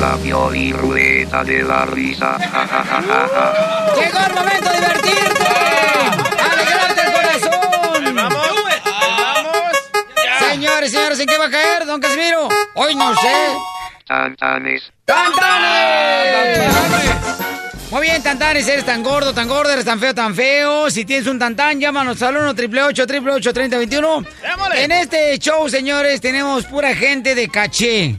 La y ruleta de la risa. Ja, ja, ja, ja, ja. ¡Llegó el momento de divertirte! ¡Alegrarte el corazón! ¡Vamos! ¡Vamos! Señores, señores, ¿en qué va a caer, don Casimiro? Hoy no sé. Tantanes. ¡Tantanes! Bien, Tantanes, eres tan gordo, tan gordo, eres tan feo, tan feo. Si tienes un Tantán, llámanos al 1 888 888 3021 ¡Démosle! En este show, señores, tenemos pura gente de caché.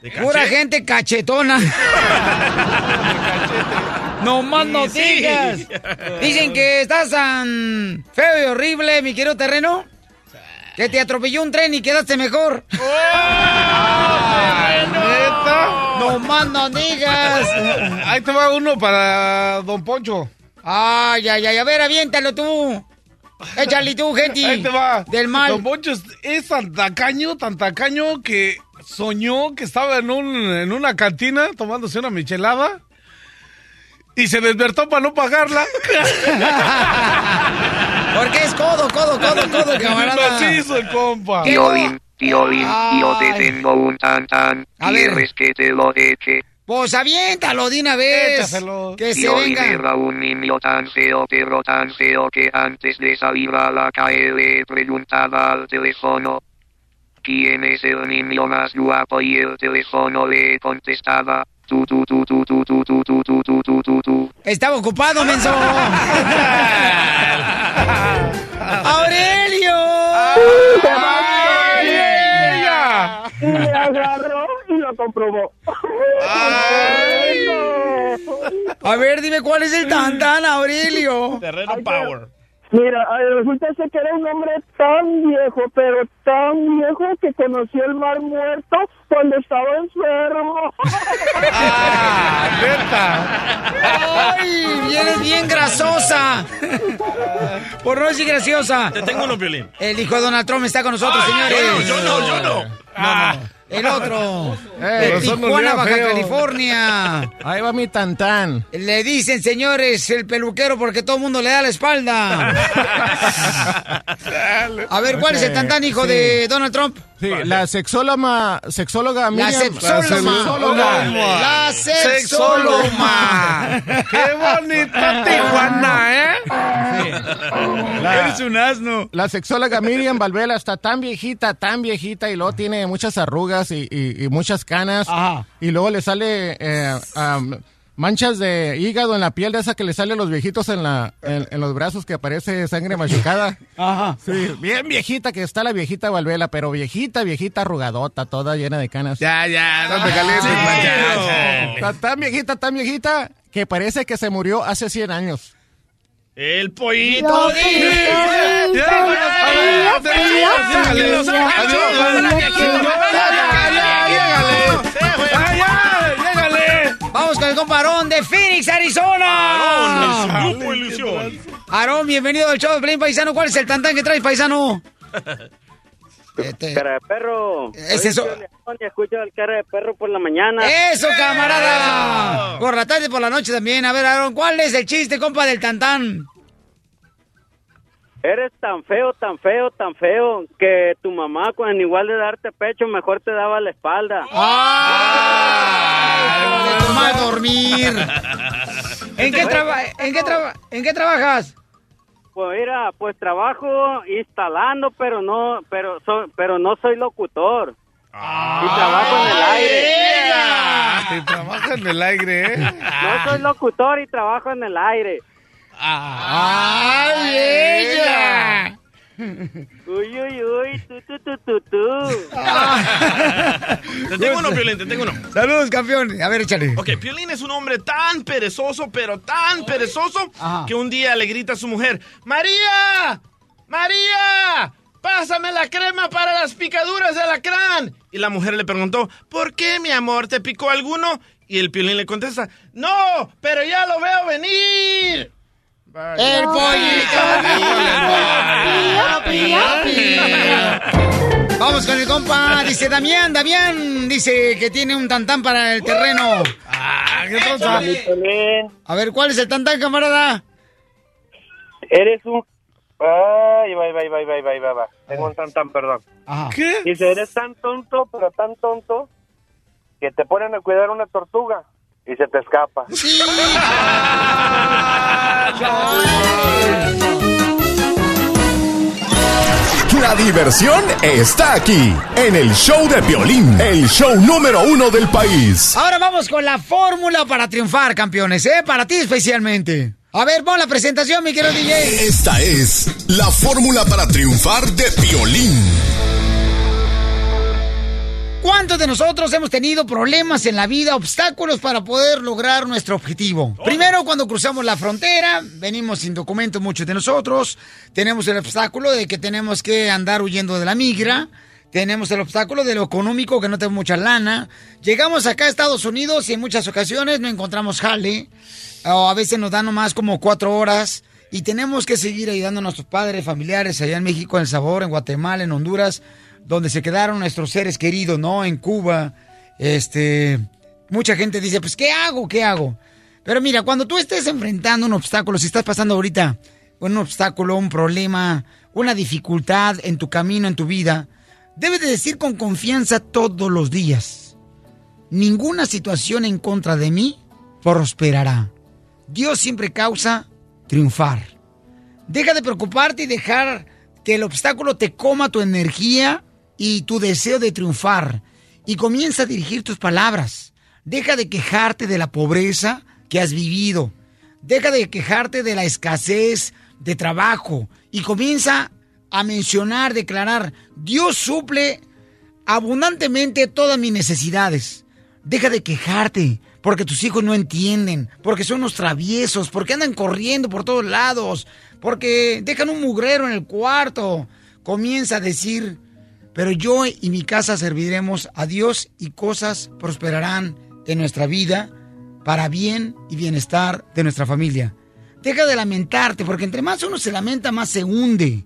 ¿De caché? Pura gente cachetona. no más no Sí, sí. digas. Dicen que estás tan feo y horrible, mi querido terreno. Que te atropelló un tren y quedaste mejor. ¿Neta? No más no digas. Ahí te va uno para Don Poncho. Ay, ay, ay, a ver, aviéntalo tú. Échale tú, gente. Ahí te va. Del mal. Don Poncho es, es tan tacaño, tan tacaño que soñó que estaba en, un, en una cantina tomándose una michelada y se despertó para no pagarla. Porque es codo, codo, codo, codo, camarada. Macizo, el compa. ¿Qué? Violín, yo te tengo un tantán. A ver. ¿Quieres que te lo eche? Pues aviéntalo de una vez. Échaselo. Que se Violín venga. era un niño tan feo, pero tan feo que antes de salir a la calle le preguntaba al teléfono. ¿Quién es el niño más guapo? Y el teléfono le contestaba. Tú, tú, tú, tú, tú, tú, tú, tú, tú, tú, tú, tú, tú. Estaba ocupado, menso. ¡Aurelio! ¡Ay, ella! Y le agarró y lo comprobó. A ver, dime cuál es el tantán, Aurelio. Terreno Power. Mira, resulta ser que era un hombre tan viejo, pero tan viejo que conoció el mar muerto cuando estaba enfermo. ¡Ah, neta! ¡Ay! Vienes bien grasosa. Por no decir graciosa. Te tengo uno, Violín. El hijo de Donald Trump está con nosotros, Ay, señores. Yo no, yo no, yo no. Ah, El otro. Eh, de razón, Tijuana, Baja feo. California. Ahí va mi tantán. Le dicen, señores, el peluquero porque todo el mundo le da la espalda. A ver, ¿cuál es el tantán, hijo Sí. de Donald Trump? Sí, la sexóloga, sexóloga La Miriam. sexóloma. La sexóloma. ¡Qué bonita Tijuana, eh! Eres un asno. La sexóloga Miriam Valvela está tan viejita, tan viejita y luego tiene muchas arrugas y, y- y muchas canas. Ajá. Y luego le sale eh, am, manchas de hígado en la piel de esa que le sale a los viejitos en, la, en, en los brazos que aparece sangre machucada. Ajá. Sí, bien viejita que está la viejita Valvela, pero viejita, viejita arrugadota, toda llena de canas. Ya, ya, no te calientes, Sí. Está tan viejita, tan viejita que parece que se murió hace 100 años. El pollito. Ya, El comparón de Phoenix, Arizona. Grupo Ilusión. Aarón, bienvenido al show de Play Paisano. ¿Cuál es el tantán que traes, paisano? Este, Cara de perro. Es eso. León y escucho el cara de perro por la mañana. ¡Eso, camarada! Por la tarde y por la noche también. A ver, Aarón, ¿cuál es el chiste, compa, del tantán? Eres tan feo, tan feo, tan feo que tu mamá, con igual de darte pecho, mejor te daba la espalda. ¡Ah! De tu mal dormir. ¿En qué, traba- en, qué traba- ¿En qué trabajas? Pues mira, pues trabajo instalando, pero no, pero so- pero no soy locutor. Y trabajo en el aire. Te trabaja en el aire, ¿eh? No soy locutor y trabajo en el aire. ¡Ay, ella! Uy, uy, uy, tu, tu, tu, tu, tu. Te tengo uno, Piolín, te tengo uno. Saludos, campeón. A ver, échale. Ok, Piolín es un hombre tan perezoso, pero tan perezoso, Ajá. que un día le grita a su mujer, ¡María! ¡María! ¡Pásame la crema para las picaduras de alacrán! Y la mujer le preguntó, ¿por qué, mi amor, te picó alguno? Y el Piolín le contesta, ¡No, pero ya lo veo venir! El pollito. Vamos con el compa. Dice Damián, Damián. Dice que tiene un tantán para el terreno. Ah, ¿qué A ver, ¿cuál es el tantán, camarada? Eres un... Ay, va, va, va, va, va, va, va. Tengo un tan, tan, perdón. Ajá. ¿Qué? Dice, eres tan tonto, pero tan tonto, que te ponen a cuidar una tortuga y se te escapa. Sí. La diversión está aquí, en el show de Piolín, el show número uno del país. Ahora vamos con la fórmula para triunfar, campeones, ¿eh? Para ti especialmente. A ver, pon la presentación, mi querido DJ. Esta es la fórmula para triunfar de Piolín. ¿Cuántos de nosotros hemos tenido problemas en la vida, obstáculos para poder lograr nuestro objetivo? Primero, cuando cruzamos la frontera, venimos sin documentos muchos de nosotros, tenemos el obstáculo de que tenemos que andar huyendo de la migra, tenemos el obstáculo de lo económico, que no tenemos mucha lana, llegamos acá a Estados Unidos y en muchas ocasiones no encontramos jale, o a veces nos dan nomás como cuatro horas, y tenemos que seguir ayudando a nuestros padres, familiares allá en México, en El Sabor, en Guatemala, en Honduras, donde se quedaron nuestros seres queridos, ¿no? En Cuba, este, mucha gente dice, pues, ¿qué hago? ¿Qué hago? Pero mira, cuando tú estés enfrentando un obstáculo, si estás pasando ahorita un obstáculo, un problema, una dificultad en tu camino, en tu vida, debes de decir con confianza todos los días, ninguna situación en contra de mí prosperará. Dios siempre causa triunfar. Deja de preocuparte y dejar que el obstáculo te coma tu energía y tu deseo de triunfar. Y comienza a dirigir tus palabras. Deja de quejarte de la pobreza que has vivido. Deja de quejarte de la escasez de trabajo. Y comienza a mencionar, declarar, Dios suple abundantemente todas mis necesidades. Deja de quejarte porque tus hijos no entienden, porque son unos traviesos, porque andan corriendo por todos lados, porque dejan un mugrero en el cuarto. Comienza a decir, pero yo y mi casa serviremos a Dios y cosas prosperarán en nuestra vida para bien y bienestar de nuestra familia. Deja de lamentarte, porque entre más uno se lamenta, más se hunde.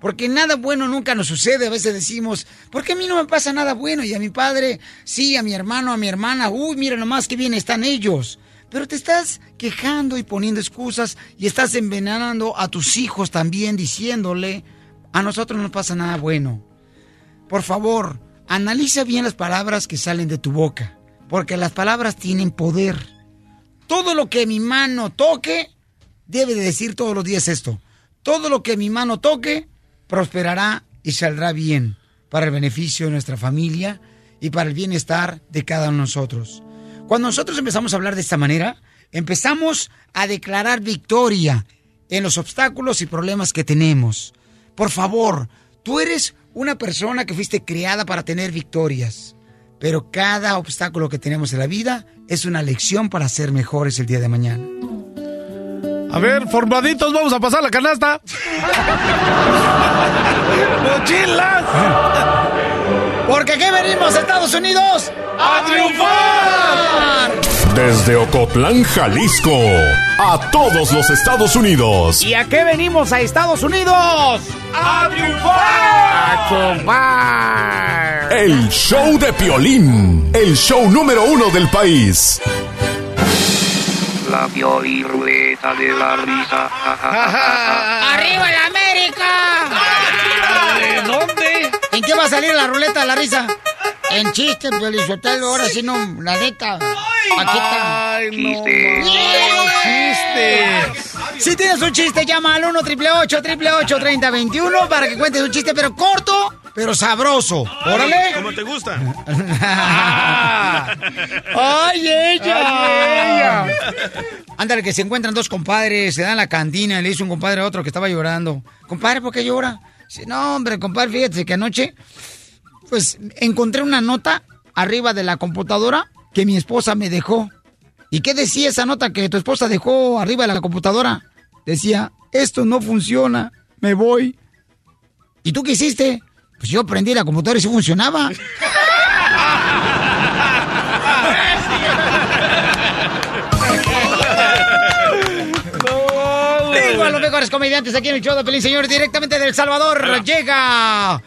Porque nada bueno nunca nos sucede. A veces decimos, ¿por qué a mí no me pasa nada bueno? Y a mi padre, sí, a mi hermano, a mi hermana, uy, mira nomás qué bien están ellos. Pero te estás quejando y poniendo excusas y estás envenenando a tus hijos también diciéndole, a nosotros no pasa nada bueno. Por favor, analiza bien las palabras que salen de tu boca, porque las palabras tienen poder. Todo lo que mi mano toque, debe de decir todos los días esto. Todo lo que mi mano toque, prosperará y saldrá bien para el beneficio de nuestra familia y para el bienestar de cada uno de nosotros. Cuando nosotros empezamos a hablar de esta manera, empezamos a declarar victoria en los obstáculos y problemas que tenemos. Por favor, tú eres una persona que fuiste creada para tener victorias, pero cada obstáculo que tenemos en la vida es una lección para ser mejores el día de mañana. A ver, formaditos, vamos a pasar la canasta. ¡Mochilas! Porque aquí venimos a Estados Unidos ¡A triunfar! Desde Ocotlán, Jalisco, a todos los Estados Unidos. ¿Y a qué venimos a Estados Unidos? ¡A triunfar! El show de Piolín, el show número uno del país. La Pioliruleta de la risa. ¡Arriba la América! ¿De dónde? ¿En qué va a salir la ruleta de la risa? En chiste, Pelizotelo, ahora sí no, la neta. Aquí está. Ay, no, Chiste. ma. Chiste. Si tienes un chiste, llama al 1 888 3021 para que cuentes un chiste, pero corto, pero sabroso. ¡Órale! ¿Cómo te gusta? ¡Ay, ella! Ay, ella. Ándale, que se encuentran dos compadres, se dan la cantina, y le dice un compadre a otro que estaba llorando. Compadre, ¿por qué llora? Sí, no, hombre, compadre, fíjate que anoche, pues encontré una nota arriba de la computadora que mi esposa me dejó. ¿Y qué decía esa nota que tu esposa dejó arriba de la computadora? Decía, esto no funciona, me voy. ¿Y tú qué hiciste? Pues yo prendí la computadora y sí funcionaba. Tengo a los mejores comediantes aquí en el show de Pelín, señor, directamente del Salvador. Llega.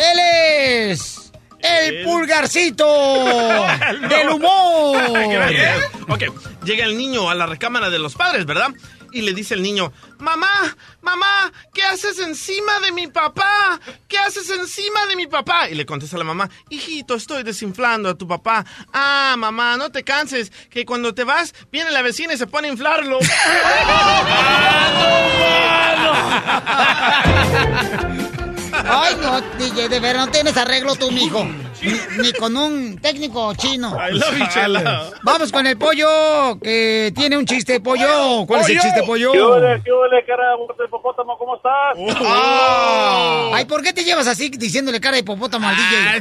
Él es. El pulgarcito del humor. Gracias. Ok, llega el niño a la recámara de los padres, ¿verdad? Y le dice el niño, mamá, mamá, ¿qué haces encima de mi papá? ¿Qué haces encima de mi papá? Y le contesta la mamá, hijito, estoy desinflando a tu papá. Ah, mamá, no te canses, que cuando te vas, viene la vecina y se pone a inflarlo. Ay, no, DJ, de verdad no tienes arreglo tú, mijo. Ni, ni con un técnico chino. I love you, Chela. Vamos con el pollo, que tiene un chiste, pollo. ¿Cuál es el chiste, pollo? ¿Qué ole, qué ole, cara de hipopótamo? ¿Cómo estás? Oh. Ay, ¿por qué te llevas así diciéndole cara de hipopótamo al DJ?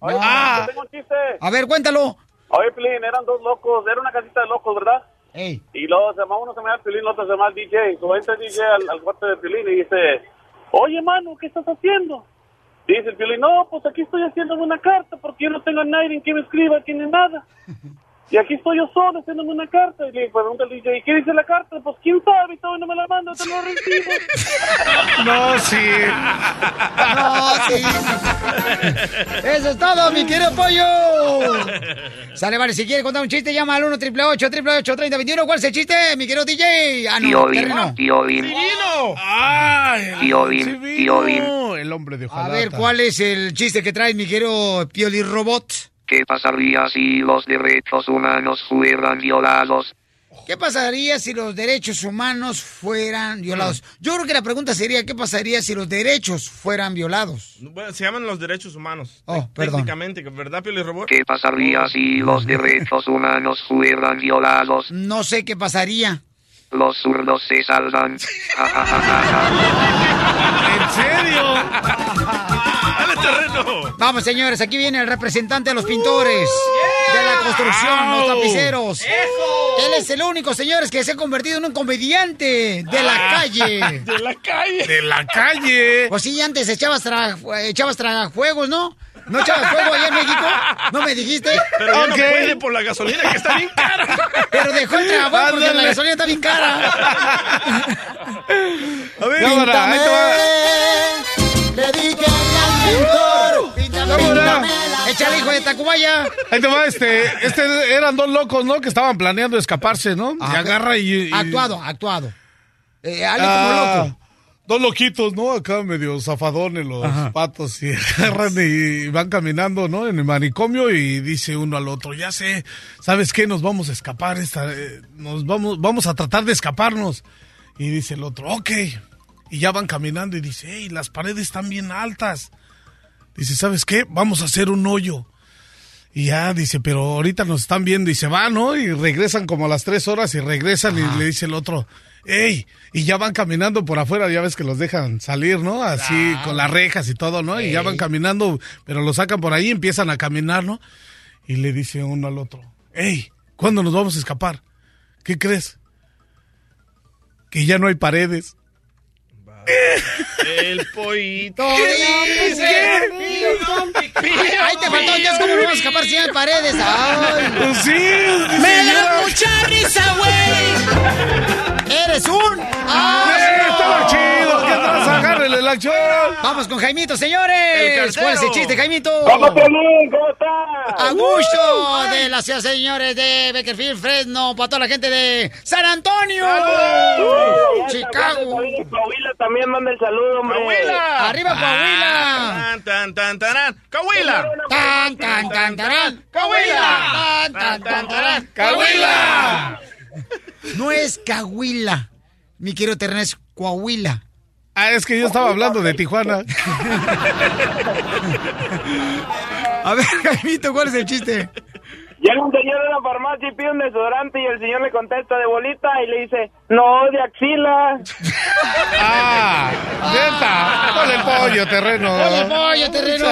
Oye, Ah. te tengo un chiste. A ver, cuéntalo. Oye, Pilín, eran dos locos, era una casita de locos, ¿verdad? Ey. Y luego se llama uno se llama Pilín, el otro se llama el DJ. Entra el DJ al, al cuarto de Pilín y dice, oye, mano, ¿qué estás haciendo? Dice el Pilín, no, pues aquí estoy haciéndome una carta porque yo no tengo a nadie en que me escriba aquí ni nada. Y aquí estoy yo solo haciéndome una carta. Y le pregunta el DJ, ¿y qué dice la carta? Pues quién sabe, y todavía no me la manda, te lo recibo. No, sí. No, sí. Eso es todo, mi querido pollo. Sale, vale, si quiere contar un chiste, llama al 1 888 3021 ¿Cuál es el chiste, mi querido DJ? Ah, no, Piolín, terreno. Piolín, ¡Ay! Piolín, Piolín. No, el hombre de A ojalata. ver, ¿cuál es el chiste que trae mi querido Pioli Robot? ¿Qué pasaría si los derechos humanos fueran violados? ¿Qué pasaría si los derechos humanos fueran violados? Yo creo que la pregunta sería, ¿qué pasaría si los derechos fueran violados? Bueno, se llaman los derechos humanos. Oh, perdón. Técnicamente, ¿verdad, Pio Robot? ¿Qué pasaría si los derechos humanos fueran violados? No sé qué pasaría. Los zurdos se salvan. Ja, ja, ja, ja, ja. ¿En serio? Vamos, señores, aquí viene el representante de los pintores, de la construcción, los tapiceros. Él es el único, señores, que se ha convertido en un comediante de la calle. ¡De la calle! De la calle. Pues sí, antes echabas, tra echabas tragajuegos, ¿no? ¿No echabas fuego allá en México? ¿No me dijiste? Pero ya Ok. no puede por la gasolina que está bien cara. Pero dejó el trabajo porque la gasolina está bien cara. A ver, cámara, ahí te va. Tacubaya. Ahí te va, este, este, eran dos locos, ¿no? Que estaban planeando escaparse, ¿no? Y Ajá. agarra y... y- Actuado, actuado. Eh, alguien Ah, como loco. Dos loquitos, ¿no? Acá medio zafadones los patos y agarran y van caminando, ¿no? En el manicomio y dice uno al otro, ya sé, ¿sabes qué? Nos vamos a escapar, esta, eh, nos vamos, vamos a tratar de escaparnos. Y dice el otro, ok. Y ya van caminando y dice, hey, las paredes están bien altas. Dice, ¿sabes qué? Vamos a hacer un hoyo. Y ya dice, pero ahorita nos están viendo y se van, ¿no? Y regresan como a las tres horas y regresan y le dice el otro, ¡Ey! Y ya van caminando por afuera, ya ves que los dejan salir, ¿no? Así con las rejas y todo, ¿no? Y ya van caminando, pero los sacan por ahí y empiezan a caminar, ¿no? Y le dice uno al otro, ¡Ey! ¿Cuándo nos vamos a escapar? ¿Qué crees? Que ya no hay paredes. El pollito. Ahí te faltó, entonces, ¿cómo no vas a escapar si hay paredes? Ay. Pues sí, ¡Me da mucha risa, güey! ¡Eres un... ¡Ah! estaba chido! ¿Qué tal? Agárrele la acción. Vamos con Jaimito, señores. ¿Cuál es el chiste, Jaimito? ¿Cómo, Piolín? ¿Cómo estás? A gusto de la ciudad, señores, de Beckerfield, Fresno, para toda la gente de San Antonio, Chicago. Coahuila también manda el saludo, hombre. ¡Coahuila! Arriba, Coahuila. Tan, tan, tan, tarán. ¡Coahuila! Tan, tan, tan, tarán. Coahuila. Tan, tan, tan, tarán. ¡Coahuila! No es Coahuila. Mi querido terreno es Coahuila. Ah, es que yo estaba hablando de Tijuana. A ver, Jaimito, ¿cuál es el chiste? Llega un señor a la farmacia y pide un desodorante y el señor le contesta de bolita y le dice, no, de axila. Ah, pollo, terreno. Oye, pollo, terreno.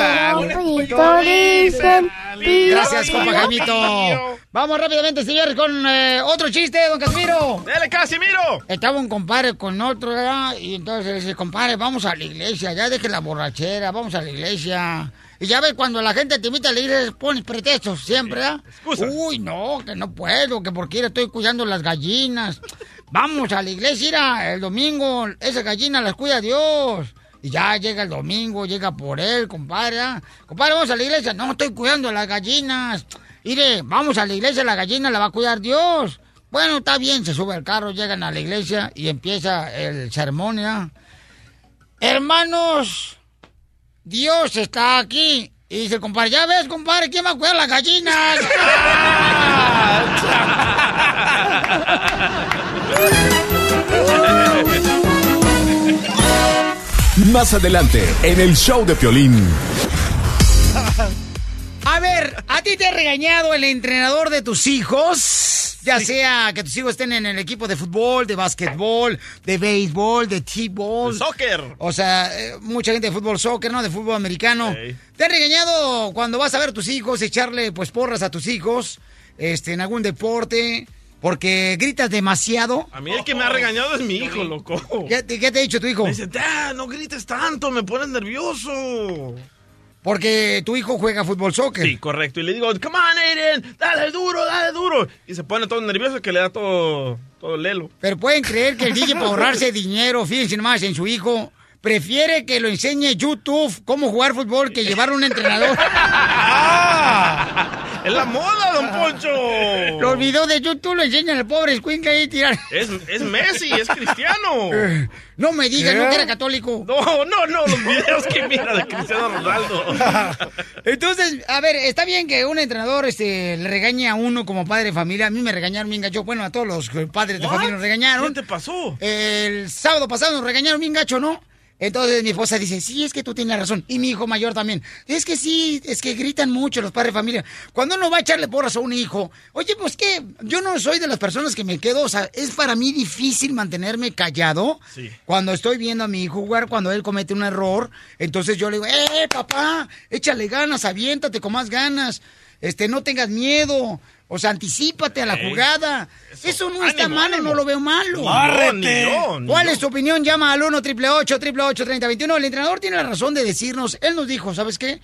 Gracias, compa Jaimito. Vamos rápidamente, señor, con eh, otro chiste, don Casimiro. ¡Dale, Casimiro! Estaba un compadre con otro, ¿verdad? Y entonces dice, compadre, vamos a la iglesia, ya deje la borrachera, vamos a la iglesia. Y ya ves, cuando la gente te invita a la iglesia, pones pretextos siempre, ¿verdad? Uy, no, que no puedo, que porque estoy cuidando las gallinas. Vamos a la iglesia, mira, el domingo, esas gallinas las cuida Dios. Y ya llega el domingo, llega por él, compadre. ¿ah? Compadre, vamos a la iglesia. No, estoy cuidando las gallinas. Mire, vamos a la iglesia, la gallina la va a cuidar Dios. Bueno, está bien, se sube al carro, llegan a la iglesia y empieza el sermón, ¿ya? Hermanos, Dios está aquí. Y dice, compadre, ya ves, compadre, ¿quién va a cuidar las gallinas? Más adelante, en el show de Piolín. A ver, ¿a ti te ha regañado el entrenador de tus hijos? Ya sea que tus hijos estén en el equipo de fútbol, de básquetbol, de béisbol, de t-ball. Soccer. O sea, eh, mucha gente de fútbol soccer, ¿no? De fútbol americano. ¿Te han regañado cuando vas a ver a tus hijos, echarle pues porras a tus hijos, este, en algún deporte? Porque gritas demasiado. A mí el que me ha regañado es mi hijo, loco. ¿Qué, te- qué te ha dicho tu hijo? Me dice, "Dad, no grites tanto, me pones nervioso. Porque tu hijo juega fútbol soccer. Sí, correcto. Y le digo, come on, Aiden, dale duro, dale duro. Y se pone todo nervioso que le da todo, todo lelo. Pero pueden creer que el DJ para ahorrarse dinero, fíjense nomás en su hijo, prefiere que lo enseñe YouTube cómo jugar fútbol que llevar un entrenador. ¡Es la moda, don Poncho! Los videos de YouTube lo enseñan al pobre escuincle ahí tirar. Es, es Messi, es cristiano. No me digas, no que era católico. No, no, no, los videos que mira de Cristiano Ronaldo. Entonces, a ver, está bien que un entrenador este, le regañe a uno como padre de familia. A mí me regañaron bien gacho. Bueno, a todos los padres de What? familia nos regañaron. ¿Qué te pasó? El sábado pasado nos regañaron bien gacho, ¿no? Entonces mi esposa dice, sí, es que tú tienes razón. Y mi hijo mayor también. Es que sí, es que gritan mucho los padres de familia. Cuando uno va a echarle porras a un hijo, oye, pues que yo no soy de las personas que me quedo, o sea, es para mí difícil mantenerme callado Sí. cuando estoy viendo a mi hijo jugar, cuando él comete un error. Entonces yo le digo, eh, papá, échale ganas, aviéntate con más ganas. Este, no tengas miedo. O sea, anticípate a la jugada. Eso, no está malo, ánimo. no lo veo malo. Ni ¿Cuál es tu opinión? Llama al 1 888 3021 El entrenador tiene la razón de decirnos. Él nos dijo, ¿sabes qué?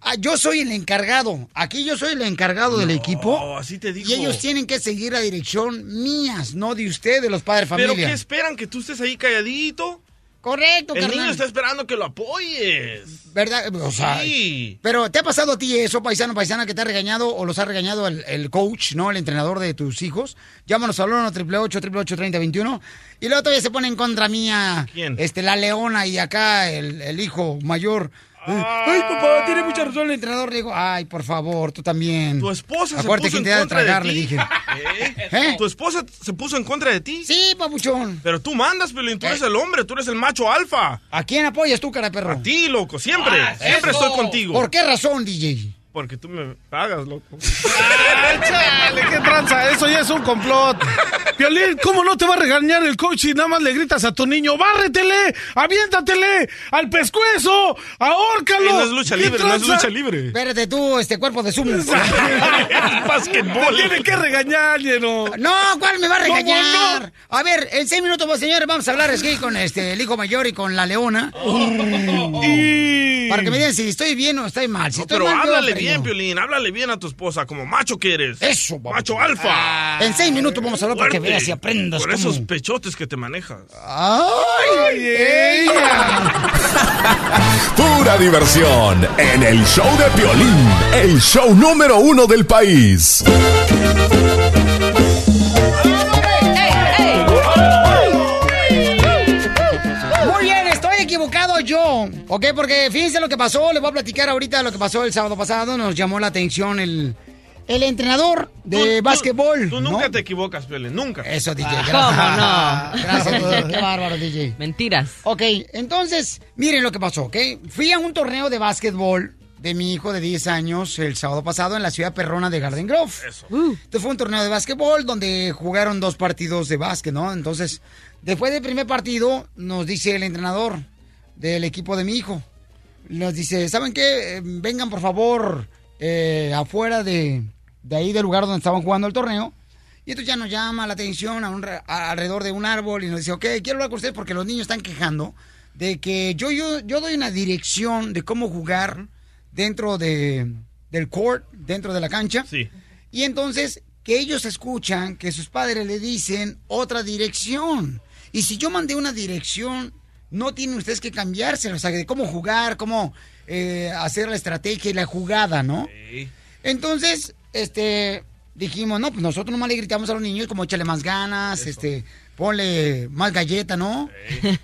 Ah, Yo soy el encargado. Aquí yo soy el encargado del equipo. así te digo. Y ellos tienen que seguir la dirección mías, no de ustedes, de los padres de ¿Pero familia. qué esperan? ¿Que tú estés ahí calladito? Correcto, El carnal. niño está esperando que lo apoyes. ¿Verdad? O sea, Sí. Pero ¿te ha pasado a ti eso, paisano, paisana, que te ha regañado o los ha regañado el, el coach, ¿no? El entrenador de tus hijos. Llámanos al 1 888 3021 Y luego todavía se pone en contra mía. ¿Quién? Este, la leona y acá el, el hijo mayor. Ay, papá, tiene mucha razón el entrenador. Le digo, ay, por favor, tú también. Tu esposa se puso en de contra de tragar, ti. le dije. ¿Eh? ¿Eh? ¿Tu esposa se puso en contra de ti? Sí, papuchón. Pero tú mandas, Pelín. Tú eres el hombre, tú eres el macho alfa. ¿A quién apoyas tú, cara de perro? A ti, loco, siempre. Ah, siempre eso. estoy contigo. ¿Por qué razón, DJ? Porque tú me pagas, loco. ¡Ay, chale! ¿Qué tranza? Eso ya es un complot. Piolín, ¿cómo no te va a regañar el coach y nada más le gritas a tu niño? ¡Bárretele! ¡Aviéntatele! ¡Al pescuezo! ¡Ahórcalo! No es lucha ¿Qué libre, no es lucha libre. Espérate tú, este cuerpo de sumo. Basquetbol. Te tiene que regañar, lleno. No, ¿cuál me va a ¿Cómo regañar? A ver, en seis minutos, pues, señores, vamos a hablar aquí con este, el hijo mayor y con la leona. Y... Para que me digan si estoy bien o estoy mal. Si No, estoy pero mal, háblale. Bien, Piolín. Háblale bien a tu esposa, como macho que eres. Eso, papá. Macho alfa. En seis minutos vamos a hablar para que Fuerte. veas y aprendas Por cómo... esos pechotes que te manejas. ¡Ay, ella! Pura diversión en el show de Piolín, el show número uno del país. Equivocado yo. ¿Ok? Porque fíjense lo que pasó. Les voy a platicar ahorita lo que pasó el sábado pasado. Nos llamó la atención el, el entrenador de Tú- tú- básquetbol. Tú nunca te equivocas, Piolín. Nunca. Eso, DJ. ¿Cómo Gracias. no? Gracias, DJ. Qué bárbaro, DJ. Mentiras. Ok, entonces, miren lo que pasó, ¿ok? Fui a un torneo de básquetbol de mi hijo de 10 años el sábado pasado en la ciudad perrona de Garden Grove. Eso. Entonces fue un torneo de básquetbol donde jugaron dos partidos de básquet, ¿no? Entonces, después del primer partido, nos dice el entrenador, del equipo de mi hijo. Nos dice, ¿saben qué? Eh, vengan por favor eh, afuera de, de ahí del lugar donde estaban jugando el torneo. Y esto ya nos llama la atención a un a- alrededor de un árbol y nos dice, ok, quiero hablar con ustedes porque los niños están quejando de que yo, yo, yo doy una dirección de cómo jugar dentro de, del court, dentro de la cancha. Sí. Y entonces que ellos escuchan que sus padres le dicen otra dirección. Y si yo mandé una dirección, no tienen ustedes que cambiársela, o sea, de cómo jugar, cómo eh, hacer la estrategia y la jugada, ¿no? Entonces, este, dijimos, no, pues nosotros nomás le gritamos a los niños como échale más ganas, este, ponle más galleta, ¿no?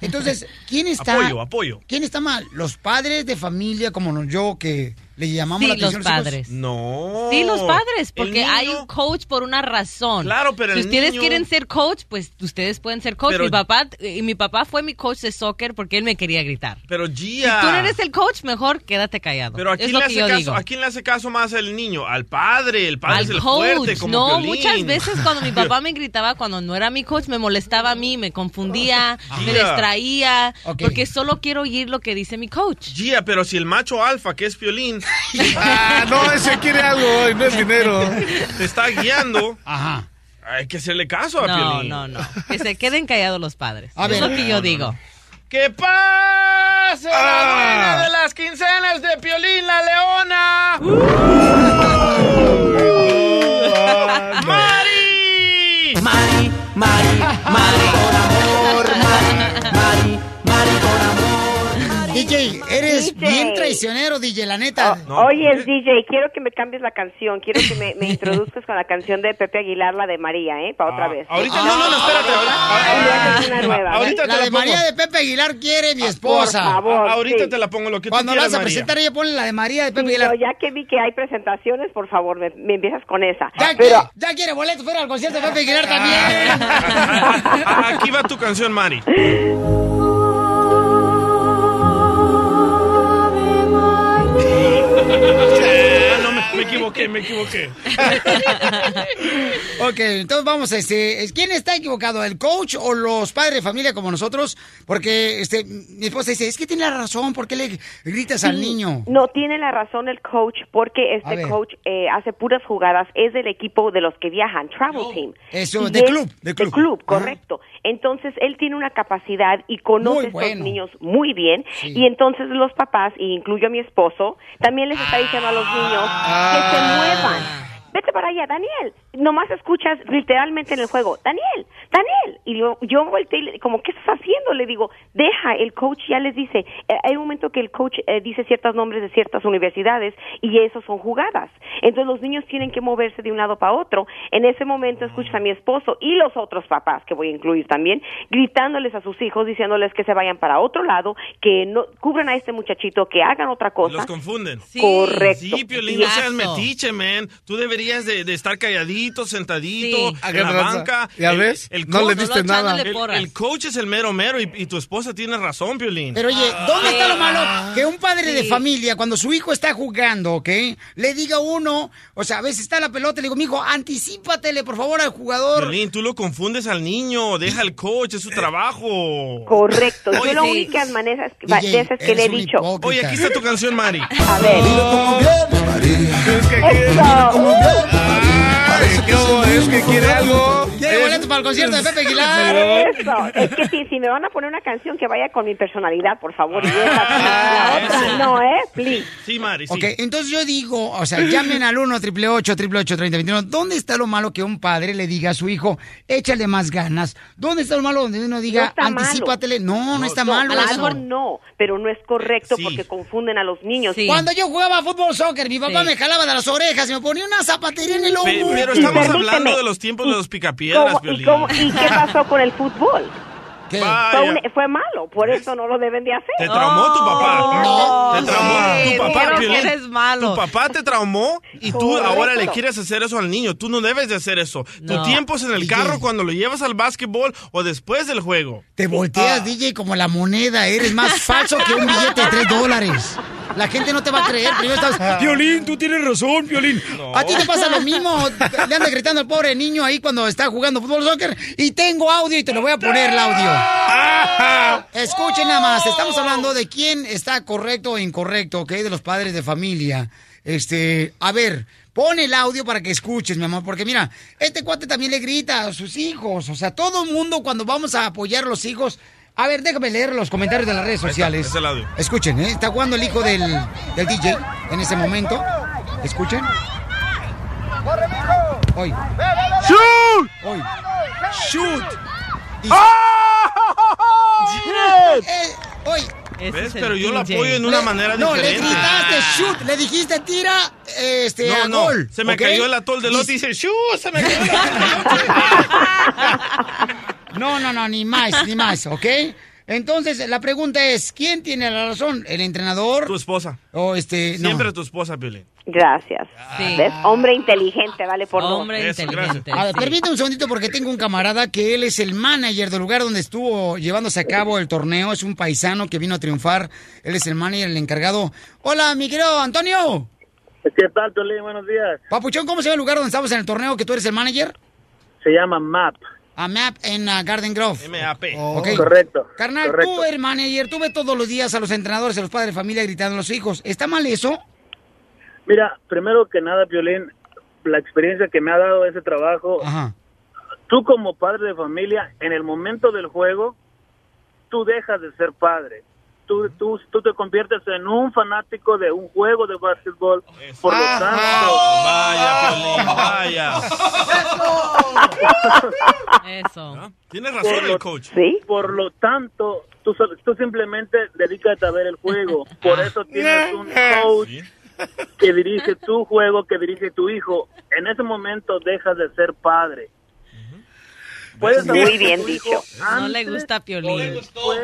Entonces, ¿quién está? Apoyo, apoyo. ¿Quién está mal? ¿Los padres de familia como yo que le llamamos Sí, la atención los a hijos? padres. No. Sí, los padres, porque hay un coach por una razón. Claro, pero si el ustedes niño- quieren ser coach, pues ustedes pueden ser coach. Pero- mi papá y mi papá fue mi coach de soccer porque él me quería gritar. Pero Si Gia. tú no eres el coach, mejor quédate callado. Pero ¿a es quién, lo le que hace yo caso, digo. ¿a quién le hace caso más el niño? Al padre. El padre Al es el coach. fuerte, como no, muchas veces cuando mi papá me gritaba, cuando no era mi coach, me molestaba a mí, me confundía, me distraía, porque solo quiero oír lo que dice mi coach. Gia, pero si el macho alfa, que es Piolín... Ah, no, ese quiere algo y no es dinero. Te está guiando. Ajá. Hay que hacerle caso a No, Piolín. no, no. Que se queden callados los padres. A es ver. lo que No, yo no, digo. ¡Que pase la Ah. buena de las quincenas de Piolín la Leona! ¡Mari! Mari, Mari, Mari eres DJ. bien traicionero, DJ, la neta. Oye, DJ, quiero que me cambies la canción. Quiero que me, me introduzcas con la canción de Pepe Aguilar, la de María, ¿eh? Para otra vez. Ahorita, no, no, no, espérate. Una nueva. Ahorita la te la de pongo. María de Pepe Aguilar quiere mi esposa. por favor, A- ahorita sí. te la pongo lo que tú Cuando la vas a presentar, ella pone la de María de Pepe Sí, Aguilar. ya que vi que hay presentaciones, por favor, me, me empiezas con esa. Ya, Pero ya quiere boletos fuera al concierto de Pepe Aguilar también. Ah, Aquí va tu canción, Mari. yeah. me, equivoqué, me equivoqué. ok, entonces vamos a este. ¿Quién está equivocado? ¿El coach o los padres de familia como nosotros? Porque este, mi esposa dice, es que tiene la razón, ¿por qué le gritas al niño? No, tiene la razón el coach, porque este coach eh, hace puras jugadas, es del equipo de los que viajan, Travel Team. Eso, de él- club, de club. Ajá. correcto. Entonces, él tiene una capacidad y conoce a estos bueno. niños muy bien, Sí. y entonces los papás, y incluyo a mi esposo, también les está diciendo a los niños que se muevan. Vete para allá, Daniel. Nomás escuchas literalmente en el juego, Daniel, Daniel. Y yo, yo volteé y le- como, ¿qué estás haciendo? Le digo, deja, el coach ya les dice. Eh, hay un momento que el coach eh, dice ciertos nombres de ciertas universidades y esos son jugadas. Entonces los niños tienen que moverse de un lado para otro. En ese momento escuchas a mi esposo y los otros papás, que voy a incluir también, gritándoles a sus hijos, diciéndoles que se vayan para otro lado, que no cubran a este muchachito, que hagan otra cosa. Los confunden. Correcto. Sí, Piolín, no seas metiche, man. Tú deberías de, de estar calladito, sentadito, Sí. en la banca. ¿Ya El- ves? El No le coach- diste nada. echándole El, el coach es el mero mero y, y tu esposa tiene razón, Piolín. Pero oye, ¿dónde está lo malo? Que un padre de familia, cuando su hijo está jugando, ¿ok? Le diga a uno, o sea, a veces está la pelota, le digo, mijo, anticípatele, por favor, al jugador. Piolín, tú lo confundes al niño, deja al coach, es su trabajo. Correcto. Oye, Yo la sí. única manera es- DJ, veces que le he dicho. Oye, aquí está tu canción, Mari. A ver. Ay, ¿cómo es que quiere algo? ¿Quiere Es- boletos para el concierto de Pepe Aguilar? Eso, es que si, si me van a poner una canción que vaya con mi personalidad, por favor. Y esa, la otra no, ¿eh? Please. Sí, Mari, sí. Ok, entonces yo digo, o sea, llamen al 1 888 888 3021 ¿Dónde está lo malo que un padre le diga a su hijo, échale más ganas? ¿Dónde está lo malo donde uno No diga, anticípatele? No, no, está malo A lo mejor no, pero no es correcto Sí. porque confunden a los niños. Cuando yo jugaba fútbol soccer, mi papá Sí. me jalaba de las orejas y me ponía una zapatería en el hombro. Pero estamos hablando de los tiempos de los picapiedras, ¿Cómo- y, cómo- ¿Y qué pasó con el fútbol? Fue, un- fue malo, por eso no lo deben de hacer. Te traumó tu papá. te traumó tu papá, Piolín. eres malo. Tu papá te traumó y tú Correcto. ahora le quieres hacer eso al niño. Tú no debes de hacer eso. No. Tu tiempo es en el DJ. carro cuando lo llevas al básquetbol o después del juego. Te volteas, DJ, como la moneda. Eres más falso que un billete de 3 dólares. La gente no te va a creer. Primero estás, Violín, tú tienes razón, Violín. A ti te pasa lo mismo. Le anda gritando al pobre niño ahí cuando está jugando fútbol soccer. Y tengo audio y te lo voy a poner el audio. Escuchen nada más. Estamos hablando de quién está correcto o incorrecto, ¿ok? De los padres de familia. Este, a ver, pon el audio para que escuches, mi amor, porque mira, este cuate también le grita a sus hijos, o sea, todo el mundo cuando vamos a apoyar a los hijos. A ver, déjame leer los comentarios de las redes está, sociales. es el audio. Escuchen, ¿eh? está jugando el hijo del, del DJ en ese momento. Escuchen. Hoy. ¡Shoot! Hoy. Shoot. Dice- Eh, hoy. ¿Ves? Pero yo lo apoyo en una Le- manera no, diferente. le gritaste shoot, le dijiste tira este, No, a no, gol. se me cayó el atol de lote y dice, ¡Shu! Se me cayó el No, no, no, ni más, ni más, ¿ok? Entonces, la pregunta es, ¿quién tiene la razón? ¿El entrenador? Tu esposa. O este, no. Siempre tu esposa, Piolín. Gracias. ¿Ves? Hombre inteligente, vale por dos. Hombre Eso, inteligente. A ver, sí. permítame un segundito porque tengo un camarada que él es el manager del lugar donde estuvo llevándose a cabo el torneo. Es un paisano que vino a triunfar. Él es el manager, el encargado. Hola, mi querido Antonio. ¿Qué tal, Piolín? Buenos días. Papuchón, ¿cómo se llama el lugar donde estamos en el torneo que tú eres el manager? Se llama MAP. A MAP en uh, Garden Grove. MAP. Ok. Correcto. Carnal, correcto. tú, el manager, tú ves todos los días a los entrenadores, a los padres de familia gritando a los hijos. ¿Está mal eso? Mira, primero que nada, Piolín, la experiencia que me ha dado ese trabajo, Ajá. tú como padre de familia, en el momento del juego, tú dejas de ser padre. Tú, tú, tú te conviertes en un fanático de un juego de básquetbol. Por lo tanto, Vaya, Piolín, vaya. Eso. Tienes razón por el lo, coach. por lo tanto, tú, tú simplemente dedícate a ver el juego. Por eso tienes un coach que dirige tu juego, que dirige tu hijo. En ese momento dejas de ser padre. Puedes Muy bien dicho. No le gusta Piolín.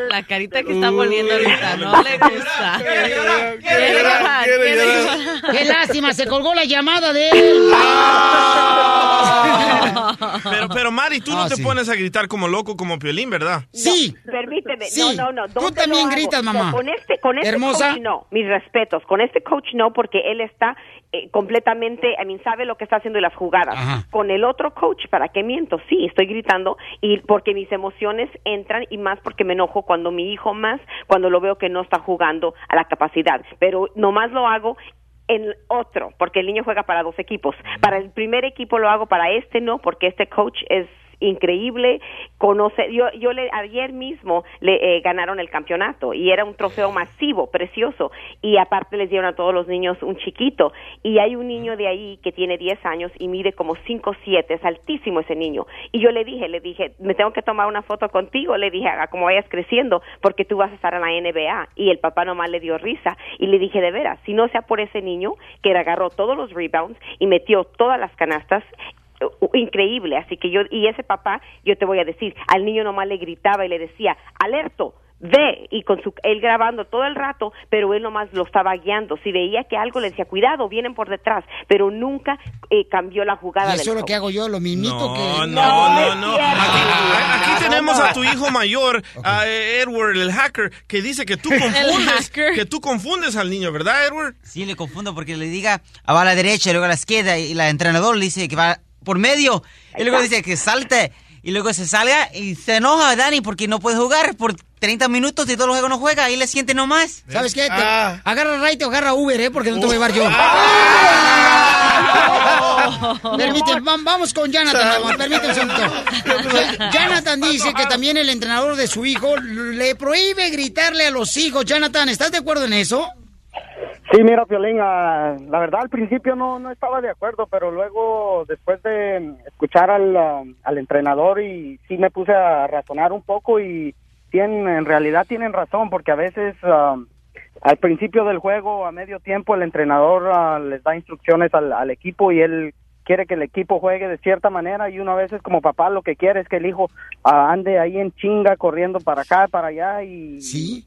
La carita que está volviendo ahorita, no le gusta. Quiere llorar, Quiere llorar, quiere quiere llorar. llorar. ¡Qué lástima! Se colgó la llamada de él. Pero, pero Mari, tú no Ah, te sí. pones a gritar como loco como Piolín, ¿verdad? Sí. Permíteme, Sí. no, no, no. Tú ¿dónde también gritas, mamá. No, con este, con este Hermosa. coach no, mis respetos. Con este coach no, porque él está eh, completamente, I mean, sabe lo que está haciendo y las jugadas. Ajá. Con el otro coach, ¿para qué miento? Sí, estoy gritando y porque mis emociones entran y más porque me enojo cuando mi hijo más, cuando lo veo que no está jugando a la capacidad. Pero nomás lo hago en otro, porque el niño juega para dos equipos. Para el primer equipo lo hago, para este no, porque este coach es increíble, conoce, yo, yo le, ayer mismo le eh, ganaron el campeonato y era un trofeo masivo, precioso, y aparte les dieron a todos los niños un chiquito, y hay un niño de ahí que tiene 10 años y mide como 5 7, es altísimo ese niño, y yo le dije, le dije, me tengo que tomar una foto contigo, le dije, a como vayas creciendo, porque tú vas a estar en la NBA, y el papá nomás le dio risa, y le dije, de veras, si no sea por ese niño que agarró todos los rebounds y metió todas las canastas, increíble, así que yo, y ese papá, yo te voy a decir, al niño nomás le gritaba y le decía, alerto, ve, y con su, él grabando todo el rato, pero él nomás lo estaba guiando, si veía que algo le decía, cuidado, vienen por detrás, pero nunca eh, cambió la jugada Y eso es lo que hago yo, lo mismito No, que... no, No, no, no. Aquí, a- aquí No, tenemos no. a tu hijo mayor, a Edward, el hacker, que dice que tú confundes, que tú confundes al niño, ¿verdad, Edward? Sí, le confundo porque le diga ah, va a la derecha y luego a la izquierda y la entrenador le dice que va por medio y luego dice que salte y luego se salga y se enoja Dani porque no puede jugar por 30 minutos y todos los juegos no juega y le siente nomás. ¿Sabes qué? Te- Ah. Agarra Right o agarra Uber, ¿eh? Porque no te voy a llevar yo. Permíteme, vam- vamos con Jonathan, permíteme un segundito. Jonathan dice que también el entrenador de su hijo le prohíbe gritarle a los hijos. Jonathan, ¿estás de acuerdo en eso? Sí, mira, Piolín, ah, la verdad al principio no, no estaba de acuerdo, pero luego después de escuchar al, ah, al entrenador y sí me puse a razonar un poco y tienen, en realidad tienen razón, porque a veces ah, al principio del juego, a medio tiempo, el entrenador les da instrucciones al, al equipo y él quiere que el equipo juegue de cierta manera y uno a veces como papá lo que quiere es que el hijo ah, ande ahí en chinga corriendo para acá, para allá y,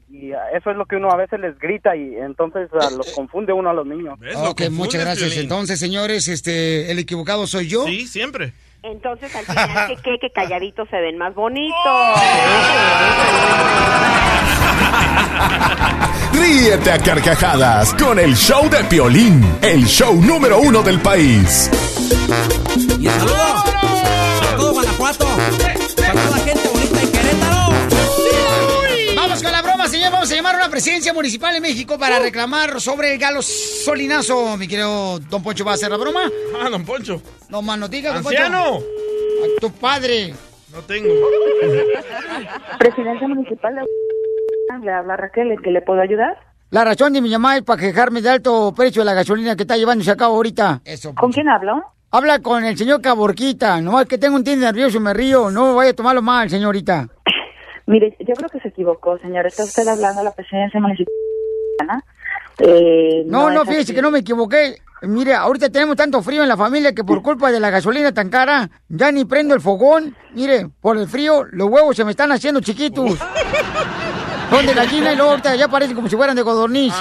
y, eso es lo que uno a veces les grita y entonces ah, los confunde uno a los niños. Ok, muchas gracias. Entonces, señores, este, el equivocado soy yo. Sí, siempre. Entonces, al final, que, que, que calladitos se ven más bonitos. ríete a carcajadas con el show de Piolín, el show número uno del país. Y saludos a todo Guanajuato. Para toda la gente señor. Vamos a llamar a una presidencia municipal en México para reclamar sobre el galosolinazo. Mi querido Don Poncho, ¿va a hacer la broma? Ah, don Poncho. No más no digas, Don ¡Anciano! Poncho. A tu padre. No tengo. Presidencia municipal de... Le habla Raquel, ¿en qué le puedo ayudar? La razón de mi llamada es para quejarme de alto precio de la gasolina que está llevándose a cabo ahorita. Eso. ¿Con quién hablo? Habla con el señor Caborquita. Nomás que tengo un tinte nervioso y me río. No vaya a tomarlo mal, señorita. Mire, yo creo que se equivocó, señor. Está usted hablando a la presidencia municipal. Eh, No, no, es fíjese así. que no me equivoqué. Mire, ahorita tenemos tanto frío en la familia que por culpa de la gasolina tan cara, ya ni prendo el fogón. Mire, por el frío, los huevos se me están haciendo chiquitos. Son de gallina y luego ahorita ya parecen como si fueran de codorniz.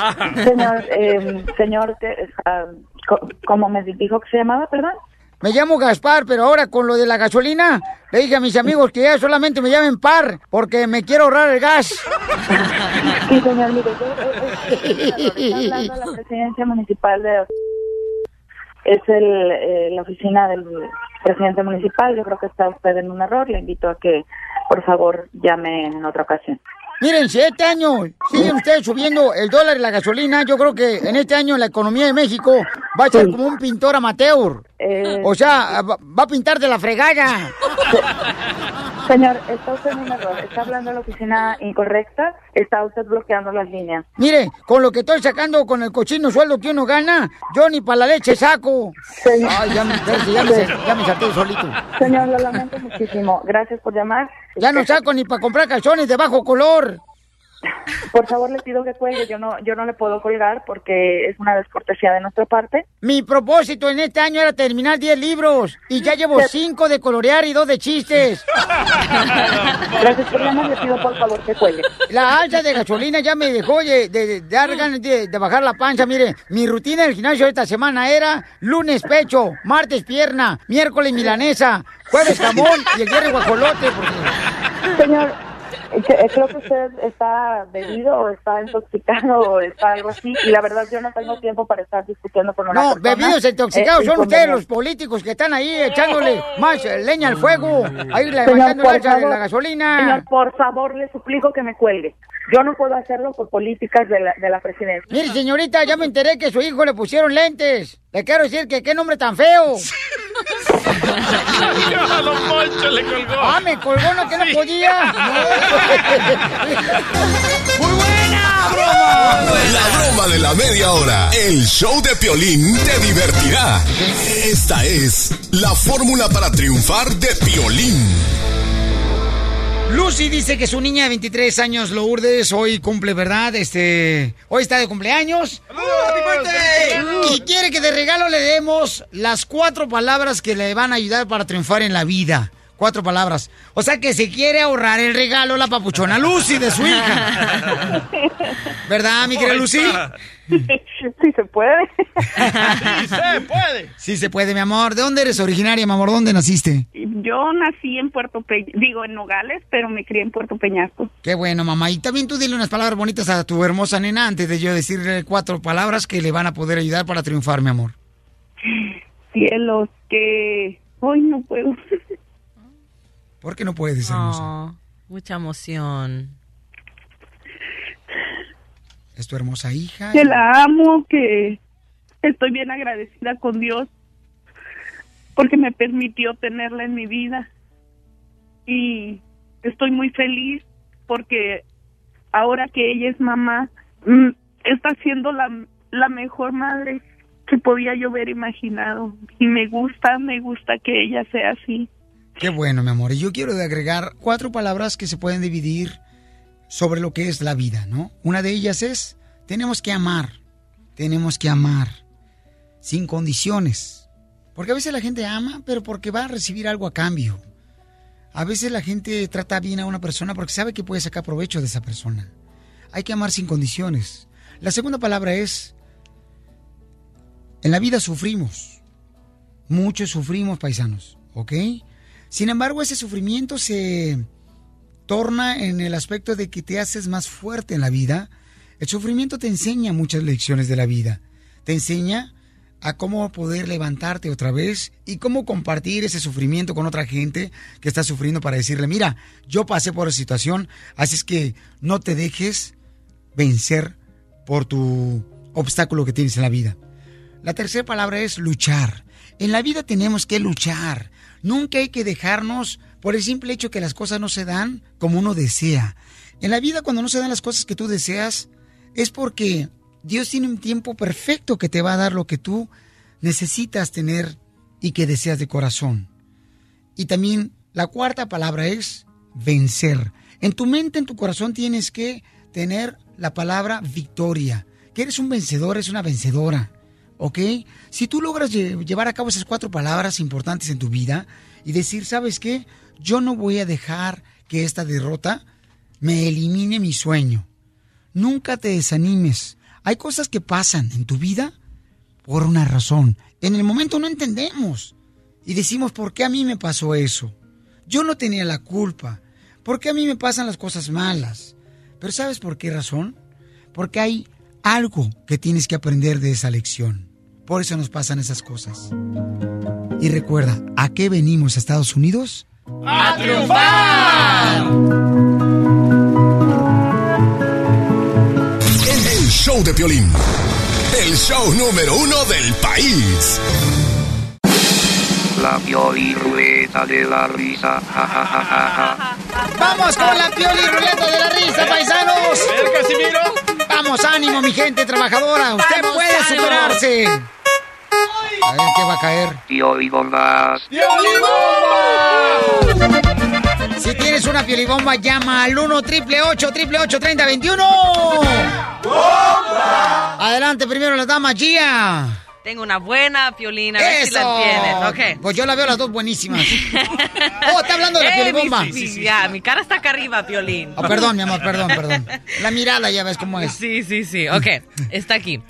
Señor, eh, señor, te- ah, co- ¿cómo me dijo que se llamaba, perdón? Me llamo Gaspar, pero ahora con lo de la gasolina, le dije a mis amigos que ya solamente me llamen par, porque me quiero ahorrar el gas. Sí, señor, mire, yo, eh, eh, hablando a la presidencia municipal de... Es el, eh, la oficina del presidente municipal. Yo creo que está usted en un error. Le invito a que, por favor, llame en otra ocasión. Miren, si este año siguen ustedes subiendo el dólar y la gasolina, yo creo que en este año la economía de México va a ser como un pintor amateur. Eh, O sea, va, va a pintar de la fregada. Señor, está usted en un error. Está hablando a la oficina incorrecta. Está usted bloqueando las líneas. Mire, con lo que estoy sacando con el cochino sueldo que uno gana, yo ni para la leche saco. Ay, ya me, ya me, ya me saqué solito. Señor, lo lamento muchísimo. Gracias por llamar. Ya no saco ni para comprar calzones de bajo color. Por favor, le pido que cuelgue. Yo no, yo no le puedo colgar porque es una descortesía de nuestra parte. Mi propósito en este año era terminar 10 libros y ya llevo 5 de colorear y 2 de chistes. Gracias por llamar. Le pido por favor que cuelgue. La alza de gasolina ya me dejó de, de- de de, de bajar la panza. Mire, mi rutina del gimnasio esta semana era lunes pecho, martes pierna, miércoles milanesa, jueves jamón y el viernes guajolote. porque- Señor, creo que usted está bebido o está intoxicado o está algo así. Y la verdad, yo no tengo tiempo para estar discutiendo con una No, persona. bebidos intoxicados eh, son ustedes los políticos que están ahí echándole más eh, leña al fuego, ahí Señor, levantando favor, la gasolina. Señor, por favor, le suplico que me cuelgue. Yo no puedo hacerlo por políticas de la, de la presidencia. Mire, señorita, ya me enteré que su hijo le pusieron lentes. Le quiero decir que qué nombre tan feo. A Poncho le colgó. Ah, me colgó, no que no podía. ¡Muy buena broma! La broma de la media hora. El show de Piolín te divertirá. Esta es la fórmula para triunfar de Piolín. Lucy dice que su niña de 23 años, Lourdes, hoy cumple, ¿verdad? Este, hoy está de cumpleaños. Y quiere que de regalo le demos las cuatro palabras que le van a ayudar para triunfar en la vida. Cuatro palabras. O sea que se quiere ahorrar el regalo la papuchona Lucy de su hija. ¿Verdad, mi querida Lucy? Sí se puede. Sí se puede. Sí se puede, mi amor. ¿De dónde eres originaria, mi amor? ¿Dónde naciste? Yo nací en Puerto Peñasco, digo en Nogales, pero me crié en Puerto Peñasco. Qué bueno, mamá. Y también tú dile unas palabras bonitas a tu hermosa nena antes de yo decirle cuatro palabras que le van a poder ayudar para triunfar, mi amor. Cielos, que hoy no puedo. ¿Por qué no puedes, hermosa? Oh, mucha emoción. Es tu hermosa hija. Que la amo, que estoy bien agradecida con Dios porque me permitió tenerla en mi vida. Y estoy muy feliz porque ahora que ella es mamá, mm, está siendo la, la mejor madre que podía yo haber imaginado. Y me gusta, me gusta que ella sea así. Qué bueno, mi amor. Y yo quiero agregar cuatro palabras que se pueden dividir sobre lo que es la vida, ¿no? Una de ellas es, tenemos que amar. Tenemos que amar. Sin condiciones. Porque a veces la gente ama, pero porque va a recibir algo a cambio. A veces la gente trata bien a una persona porque sabe que puede sacar provecho de esa persona. Hay que amar sin condiciones. La segunda palabra es, en la vida sufrimos. Muchos sufrimos, paisanos, ¿ok? Sin embargo, ese sufrimiento se torna en el aspecto de que te haces más fuerte en la vida, El sufrimiento te enseña muchas lecciones de la vida. Te enseña a cómo poder levantarte otra vez y cómo compartir ese sufrimiento con otra gente que está sufriendo para decirle, mira, yo pasé por esa situación, así es que no te dejes vencer por tu obstáculo que tienes en la vida. La tercera palabra es luchar. En la vida tenemos que luchar. Nunca hay que dejarnos por el simple hecho que las cosas no se dan como uno desea. En la vida cuando no se dan las cosas que tú deseas es porque Dios tiene un tiempo perfecto que te va a dar lo que tú necesitas tener y que deseas de corazón. Y también la cuarta palabra es vencer. En tu mente, en tu corazón tienes que tener la palabra victoria. Que eres un vencedor, es una vencedora. ¿Ok? Si tú logras lle- llevar a cabo esas cuatro palabras importantes en tu vida y decir, ¿sabes qué? Yo no voy a dejar que esta derrota me elimine mi sueño. Nunca te desanimes. Hay cosas que pasan en tu vida por una razón. En el momento no entendemos. Y decimos, ¿por qué a mí me pasó eso? Yo no tenía la culpa. ¿Por qué a mí me pasan las cosas malas? Pero ¿sabes por qué razón? Porque hay algo que tienes que aprender de esa lección. Por eso nos pasan esas cosas. Y recuerda, ¿a qué venimos a Estados Unidos? ¡A triunfar! El show de Piolín. El show número uno del país. La Pioli Ruleta de la Risa. Ja, ja, ja, ja, ja. ¡Vamos con la pioli ruleta de la risa, paisanos! ¡El Casimiro! ¡Vamos, ánimo, mi gente trabajadora! ¡Usted ¡Vamos, puede ánimo! superarse! A ver qué va a caer. Pioli Bombas. Si tienes una piolibomba, llama al 1 triple 8 triple 8 30 21. Adelante, primero la dama, Gia. Tengo una buena piolina, a ver si la. Pues yo la veo las dos buenísimas. oh, está hablando de la Eh, piolibomba. mi- sí, ya, mi cara está acá arriba, piolín. Oh, perdón, mi amor, perdón, perdón. La mirada ya ves cómo es. Sí, sí, sí. Ok, está aquí.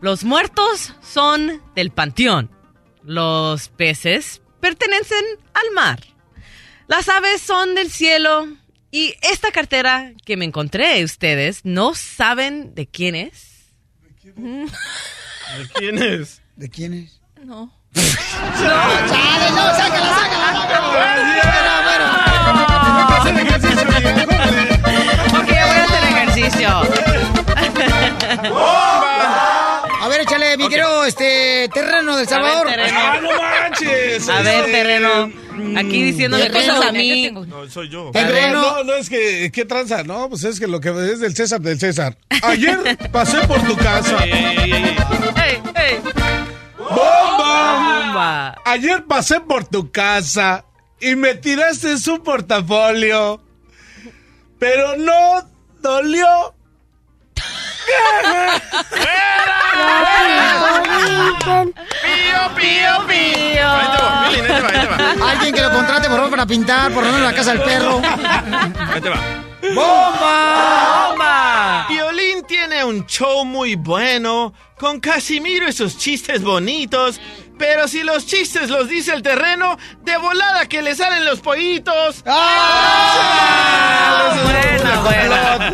Los muertos son del panteón. Los peces pertenecen al mar. Las aves son del cielo. Y esta cartera que me encontré, ustedes no saben de quién es. ¿De quién es? ¿De quién es? No. ¡Chale, no! ¡Sácala, sácala! Ok, ya voy a hacer ejercicio. A ver, échale, mi querido, este, terreno del Salvador. terreno. ¡Ah, no manches! A ver, Este, terreno. Aquí diciéndome Terreno. cosas a mí. No, soy yo. No, no es que, ¿qué tranza? No, pues es que lo que es del César, del César. Ayer pasé por tu casa. Ey, ey. ¡Bomba! Bomba. Ayer pasé por tu casa y me tiraste su portafolio. Pero no dolió. ¡Pío, pío, pío! Ahí te va, Piolín, ahí te va, ahí te va. Alguien que lo contrate, por favor, para pintar, por lo menos la casa del perro. Ahí te va. ¡Bomba! ¡Bomba! Violín tiene un show muy bueno, con Casimiro y sus chistes bonitos, pero si los chistes los dice el terreno, de volada que le salen los pollitos. ¡Ah! Buena, buena.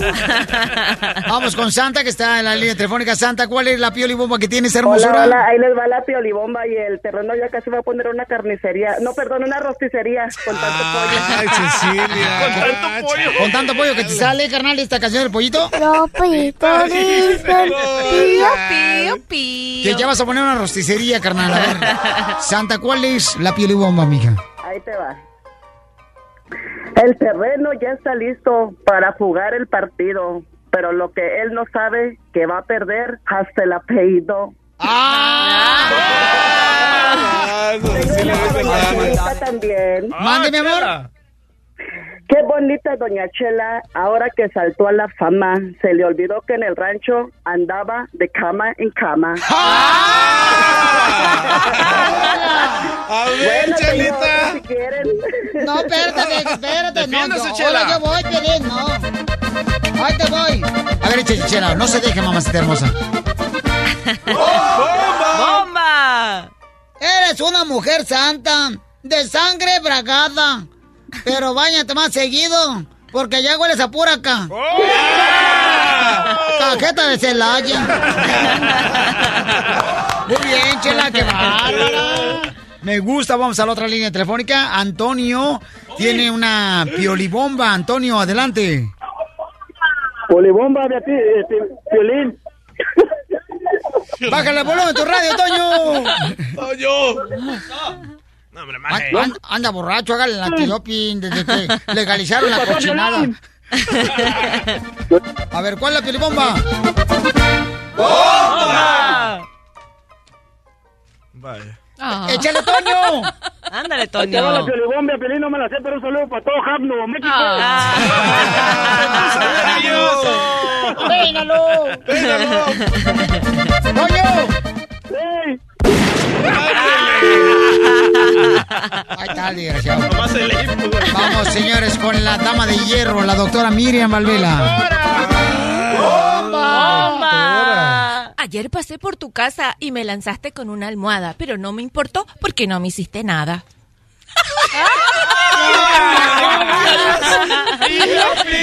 Vamos con Santa, que está en la línea telefónica. Santa, ¿cuál es la piolibomba que tienes, hermosura? hola, ahí les va la piolibomba y el terreno ya casi va a poner una carnicería. No, perdón, una rosticería con tanto pollo. Ay, Cecilia. Con tanto pollo. Con tanto pollo que te sale, carnal, de esta canción del pollito. Los pollitos dicen Pío, pío, pío. Que ya vas a poner una rosticería, carnal. A ver. Santa, ¿cuál es la piolibomba, mija? Ahí te va. El terreno ya está listo para jugar el partido, pero lo que él no sabe que va a perder hasta el apellido. Ah, sí ves el drama. Bonita también. Mande, mi amor. Qué bonita doña Chela, ahora que saltó a la fama, se le olvidó que en el rancho andaba de cama en cama. A ver, Bueno, señor, Chelita. si quieren. No, espérate, espérate. No, yo, Chela. ahora yo voy, Piolín, no. Ahí te voy. A ver, Chela, no se deje, mamacita hermosa. ¡Bomba! Eres una mujer santa, de sangre bragada. Pero bañate más seguido, porque ya hueles a pura acá. jeta de Celaya. Muy bien, chela, qué bárbara. Me gusta, vamos a la otra línea telefónica. Antonio tiene una piolibomba. Antonio, adelante. Polibomba de ti, pi- violín. Bájale el volumen de tu radio, Toño. Toño. An- anda borracho, hágale la tilopin desde que legalizaron la cochinada. A ver, ¿cuál es la piolibomba? Vaya. ¡Échale, Toño! Ándale, Ahí te la piolibomba, Piolín, no me la sé, pero un saludo para todo Japno, México. ¡Peínalo! ¡Peínalo! ¡Toño! ¡Sí! Ahí está el desgraciado. Vamos, señores, con la dama de hierro, la doctora Miriam Valvela. Ayer pasé por tu casa y me lanzaste con una almohada, pero no me importó porque no me hiciste nada.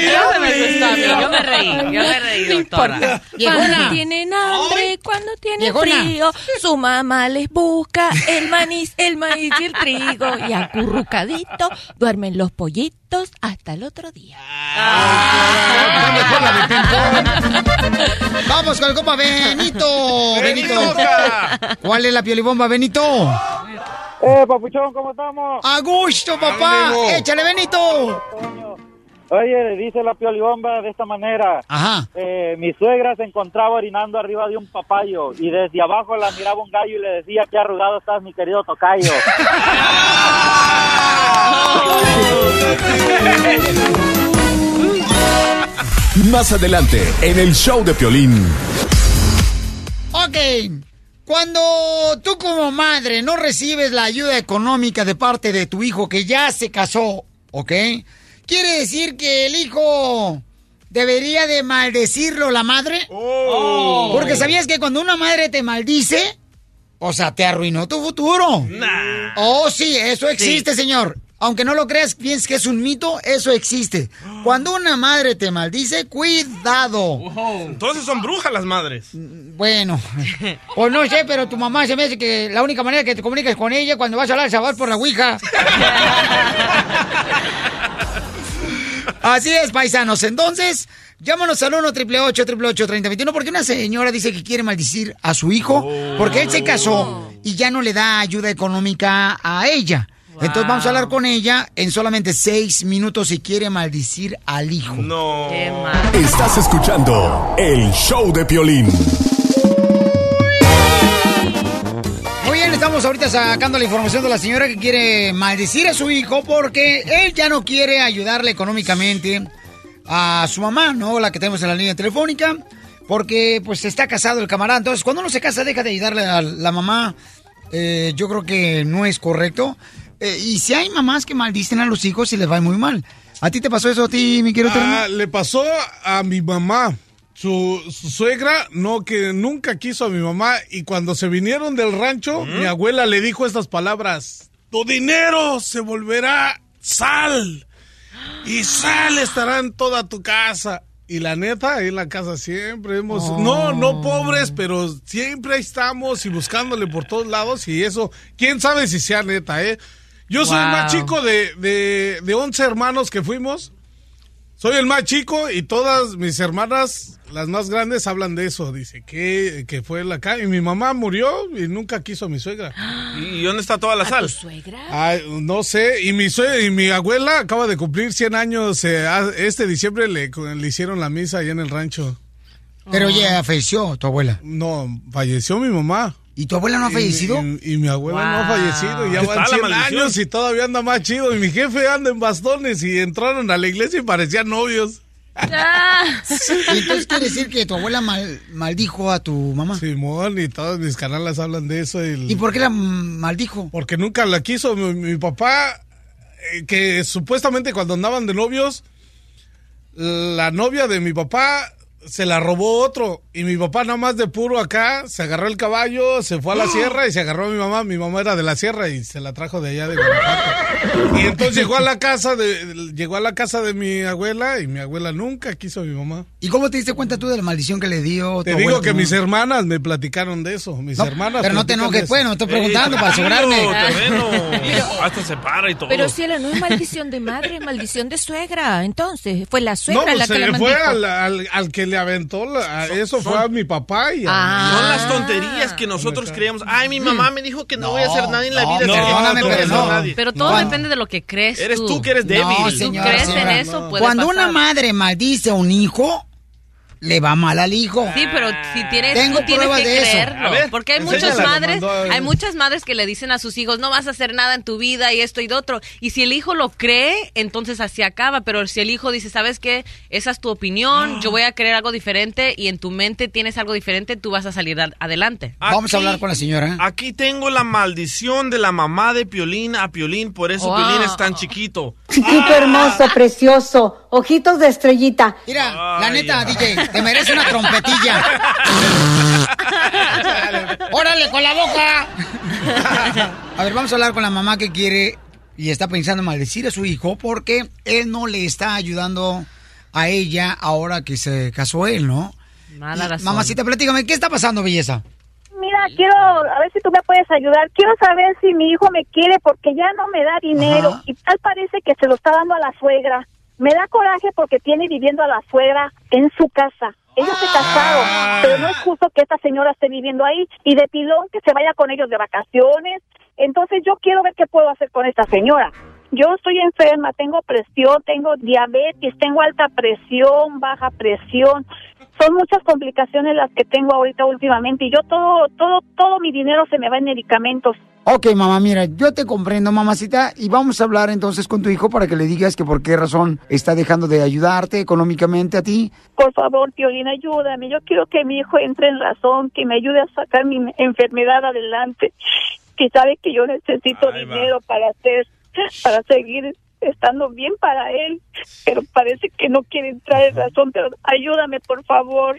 Yo me reí, yo me reí, doctora. Cuando tienen hambre, cuando tienen frío, su mamá les busca el maíz, el maíz y el trigo. Y acurrucadito duermen los pollitos hasta el otro día. Vamos con el compa Benito. Benito. Benito. ¿Cuál es la piolibomba, Benito? Eh, papuchón, ¿cómo estamos? A gusto, papá. Ánimo. Échale, Benito. Oye, dice la piolibomba de esta manera. Ajá. Eh, mi suegra se encontraba orinando arriba de un papayo y desde abajo la miraba un gallo y le decía que arrugado estás, mi querido tocayo. Más adelante, en el show de Piolín. Ok. Cuando tú como madre no recibes la ayuda económica de parte de tu hijo que ya se casó, ¿ok? Quiere decir que el hijo debería de maldecirlo la madre. Porque sabías que cuando una madre te maldice, o sea, te arruinó tu futuro. Oh, sí, eso existe, señor. Aunque no lo creas, pienses que es un mito, eso existe. Cuando una madre te maldice, cuidado. Entonces son brujas las madres. Bueno, pues no sé, pero tu mamá se me hace que la única manera que te comuniques con ella cuando vas a hablar sabor por la ouija. Así es, paisanos. Entonces, llámanos al 1 888 3021 porque una señora dice que quiere maldecir a su hijo porque él se casó y ya no le da ayuda económica a ella. Entonces vamos a hablar con ella en solamente seis minutos si quiere maldecir al hijo. No. Estás escuchando el show de Piolín. Muy bien, estamos ahorita sacando la información de la señora que quiere maldecir a su hijo porque él ya no quiere ayudarle económicamente a su mamá, ¿no? La que tenemos en la línea telefónica, porque pues está casado el camarada. Entonces, cuando uno se casa, deja de ayudarle a la mamá. Eh, yo creo que no es correcto. Eh, y si hay mamás que maldicen a los hijos y les va muy mal. ¿A ti te pasó eso a ti, mi querido Ah, le pasó a mi mamá. Su, su suegra, no, que nunca quiso a mi mamá. Y cuando se vinieron del rancho, mi abuela le dijo estas palabras: Tu dinero se volverá sal. Y sal estará en toda tu casa. Y la neta, ahí en la casa siempre hemos... No, no pobres, pero siempre ahí estamos y buscándole por todos lados. Y eso, quién sabe si sea neta, ¿eh? Yo soy el más chico de, de, de 11 hermanos que fuimos. Soy el más chico y todas mis hermanas, las más grandes, hablan de eso. Dice que, que fue la acá. Y mi mamá murió y nunca quiso a mi suegra. ¿Y dónde está toda la sal? Ay, no sé. Y mi, sue- y mi abuela acaba de cumplir 100 años. eh, a- este diciembre le, le hicieron la misa allá en el rancho. Pero ya falleció tu abuela. No, falleció mi mamá. ¿Y tu abuela no ha Y- fallecido? Y, y mi abuela no ha fallecido. Ya Está van la 100 maldición. años y todavía anda más chido. Y mi jefe anda en bastones y entraron a la iglesia y parecían novios. Y entonces quiere decir que tu abuela mal- maldijo a tu mamá. Simón, y todos mis canales hablan de eso. y- ¿Y por qué la maldijo? Porque nunca la quiso. Mi, mi papá, eh, que supuestamente cuando andaban de novios, la novia de mi papá se la robó otro. Y mi papá nada más de puro acá, se agarró el caballo, se fue a la sierra y se agarró a mi mamá. Mi mamá era de la sierra y se la trajo de allá de Guanajuato. Y entonces llegó a la casa de, llegó a la casa de mi abuela y mi abuela nunca quiso a mi mamá. ¿Y cómo te diste cuenta tú de la maldición que le dio? Te digo que mis mamá? hermanas me platicaron de eso. Mis No, hermanas. pero no te enojes, pues, no estoy preguntando para asegurarme. terreno. Hasta se para y todo. Pero cielo, no es maldición de madre, es maldición de suegra. Entonces, fue la No, suegra pues la se que la le fue maldijo. al, al- al que le aventó la- eso fue a mi papá y a Ah. Son las tonterías que nosotros creemos. Ay, mi mamá me dijo que no, voy a hacer nada en la vida. no, pero no. todo depende de lo que crees Eres tú. tú que eres débil. No, Si tú crees señora. en eso, puede Cuando pasar. una madre maldice a un hijo, le va mal al hijo. Sí, pero si tienes, Tengo tú tienes que de creerlo. Ver, porque hay muchas madres, hay muchas madres que le dicen a sus hijos, no vas a hacer nada en tu vida y esto y lo otro. Y si el hijo lo cree, entonces así acaba. Pero si el hijo dice, ¿sabes qué? Esa es tu opinión, yo voy a creer algo diferente y en tu mente tienes algo diferente, tú vas a salir ad- adelante. Vamos a hablar con la señora. Aquí tengo la maldición de la mamá de Piolín a Piolín, por eso. Piolín es tan chiquito. Chiquito hermoso, precioso, ojitos de estrellita. Mira, la neta, DJ, te merece una trompetilla. ¡Órale, con la boca! A ver, vamos a hablar con la mamá que quiere y está pensando maldecir a su hijo porque él no le está ayudando a ella ahora que se casó él, ¿no? Mala Y, razón. Mamacita, platícame, ¿qué está pasando, belleza? Mira, quiero, a ver si tú me puedes ayudar. Quiero saber si mi hijo me quiere porque ya no me da dinero Ajá. y tal parece que se lo está dando a la suegra. Me da coraje porque tiene viviendo a la suegra en su casa. Ellos se casaron, pero no es justo que esta señora esté viviendo ahí y de pilón que se vaya con ellos de vacaciones. Entonces yo quiero ver qué puedo hacer con esta señora. Yo estoy enferma, tengo presión, tengo diabetes, tengo alta presión, baja presión. Son muchas complicaciones las que tengo ahorita últimamente y yo todo, todo, todo mi dinero se me va en medicamentos. Ok, mamá, mira, yo te comprendo, mamacita, y vamos a hablar entonces con tu hijo para que le digas que por qué razón está dejando de ayudarte económicamente a ti. Por favor, Piolín, ayúdame. Yo quiero que mi hijo entre en razón, que me ayude a sacar mi enfermedad adelante. Que sabe que yo necesito dinero para hacer, para seguir estando bien para él. Pero parece que no quiere entrar en razón. Pero ayúdame, por favor.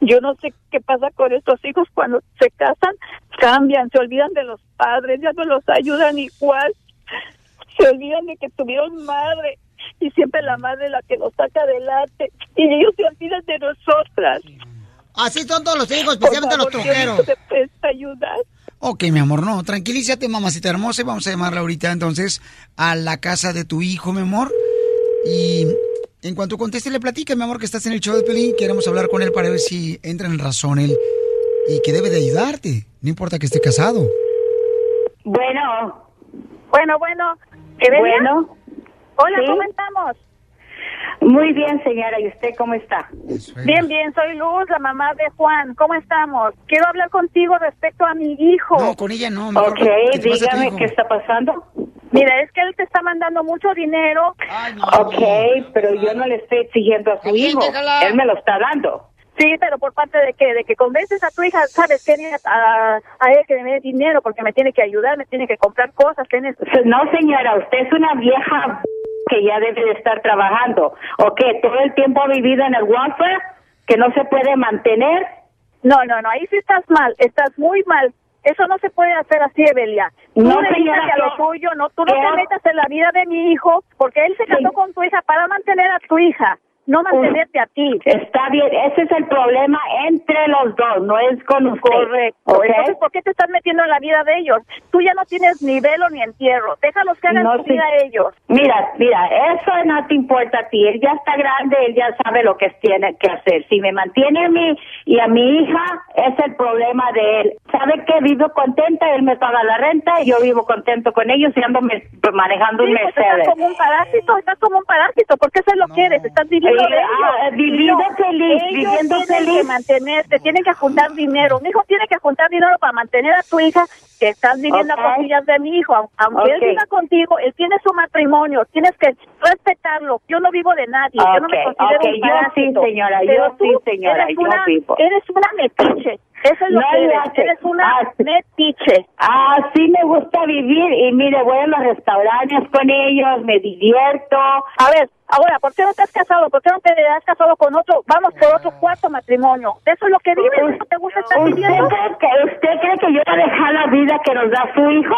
Yo no sé qué pasa con estos hijos cuando se casan, cambian, se olvidan de los padres, ya no los ayudan igual. Se olvidan de que tuvieron madre y siempre la madre la que los saca adelante y ellos se olvidan de nosotras. Así son todos los hijos, especialmente los favor. ¿te puedes ayudar? Ok, mi amor, no, tranquilízate, mamacita hermosa, y vamos a llamarla ahorita entonces a la casa de tu hijo, mi amor. Y en cuanto conteste, le platica, mi amor, que estás en el show de Pelín. Queremos hablar con él para ver si entra en razón él y que debe de ayudarte. No importa que esté casado. Bueno. Bueno, bueno. ¿Evelia? Bueno. Hola, ¿Sí? ¿cómo estamos? Muy bien, señora. ¿Y usted cómo está? Bien, bien, soy Luz, la mamá de Juan. ¿Cómo estamos? Quiero hablar contigo respecto a mi hijo. No, con ella no. Ok, dígame qué está pasando. Mira, es que él te está mandando mucho dinero. Ok, pero yo no le estoy exigiendo a su hijo. déjala. Él me lo está dando. Sí, pero por parte de que de que convences a tu hija, sabes que a, a él que me dé dinero porque me tiene que ayudar, me tiene que comprar cosas, tienes No, señora, usted es una vieja que ya debe de estar trabajando. ¿O qué? ¿Todo el tiempo ha vivido en el welfare? ¿Que no se puede mantener? No, no, no, ahí sí estás mal, estás muy mal. Eso no se puede hacer así, Evelia. Tú No, señora, a lo tuyo, no, tú no te metas en la vida de mi hijo, porque él se casó con tu hija para mantener a tu hija, no mantenerte a ti. Está bien, ese es el problema entre los dos, no es con usted. Correcto. ¿ok? Entonces, ¿por qué te estás metiendo en la vida de ellos? Tú ya no tienes ni velo ni entierro. Déjalos que hagan No, su sí. vida ellos. Mira, mira, eso no te importa a ti. Él ya está grande, él ya sabe lo que tiene que hacer. Si me mantiene a mí y a mi hija, es el problema de él. ¿Sabe que Vivo contenta, él me paga la renta y yo vivo contento con ellos y ando me- manejando Sí, un pues Mercedes. estás como un parásito, estás como un parásito. ¿Por qué se lo quieres? Estás viviendo Eh, ellos. ah, viviendo feliz, ellos viviendo tienen feliz. que mantenerte, tienen que juntar dinero. Mi hijo tiene que juntar dinero para mantener a tu hija que estás viviendo Ok. a costillas de mi hijo. Aun- Aunque él Ok. viva contigo, él tiene su matrimonio. Tienes que respetarlo. Yo no vivo de nadie. Yo no me considero un yo sí, parásito. señora, yo Pero tú sí, señora, eres yo una, vivo. Eres una metiche. Eso es lo No que eres. hace. Eres una Ah, sí. metiche. Así me gusta vivir y mire, voy a los restaurantes con ellos, me divierto. A ver, ahora, ¿por qué no te has casado? ¿Por qué no te has casado con otro? Vamos por otro cuarto matrimonio. ¿De eso es lo que vives? ¿No te gusta estar ¿Usted viviendo? cree, que, ¿Usted cree que yo voy a dejar la vida que nos da su hijo?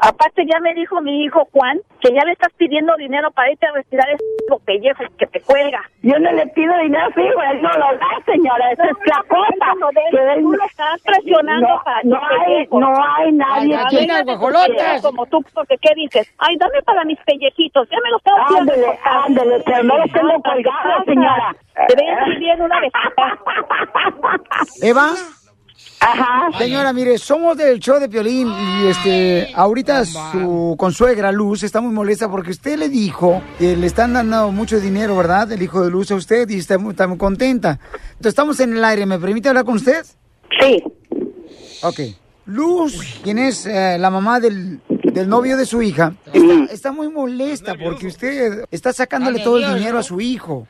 Aparte ya me dijo mi hijo Juan que ya le estás pidiendo dinero para irte a retirar ese pellejo que te cuelga. Yo no le pido dinero a hijo, él no lo da, señora, esa es la cosa. Que él- Tú lo estás presionando no, para no hay, no hay nadie Ay, que... gallinas guajolotas. Como tú, porque ¿qué dices? Ay, dame para mis pellejitos. Ya me los tengo que Ándele, ándele, pero no los tengo colgados, señora. Deberías vivir en una vez. Eva. Ajá. Señora, mire, somos del show de Piolín y este, ahorita su consuegra Luz está muy molesta porque usted le dijo que le están dando mucho dinero, ¿verdad? El hijo de Luz a usted y está muy, está muy contenta. Entonces estamos en el aire, ¿me permite hablar con usted? Sí. Ok. Luz, quien es eh, la mamá del, del novio de su hija, está, está muy molesta porque usted está sacándole todo el dinero a su hijo.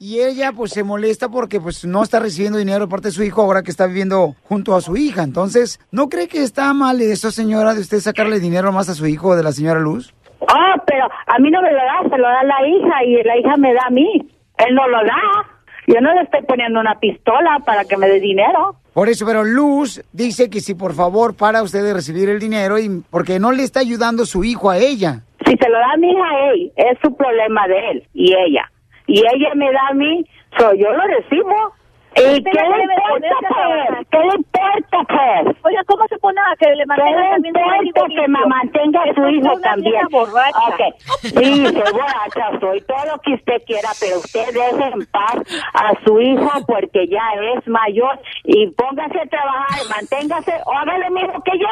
Y ella pues se molesta porque pues no está recibiendo dinero de parte de su hijo ahora que está viviendo junto a su hija. Entonces, ¿no cree que está mal eso, señora, de usted sacarle dinero más a su hijo de la señora Luz? Ah, pero a mí no me lo da, se lo da la hija y la hija me da a mí. Él no lo da. Yo no le estoy poniendo una pistola para que me dé dinero. Por eso, pero Luz dice que si por favor para usted de recibir el dinero y porque no le está ayudando su hijo a ella. Si se lo da a mi hija a él, es su problema de él y ella. Y ella me da a mí, so yo lo recibo. ¿Y qué le importa, pues? ¿Qué le importa, pues? Oiga, ¿cómo se pone a que le ¿Qué mantenga le también su importa hijo que me mantenga a su hijo también? borracha. Ok. Sí, soy borracha, soy todo lo que usted quiera, pero usted deje en paz a su hija porque ya es mayor y póngase a trabajar, manténgase, o hágale mismo que yo.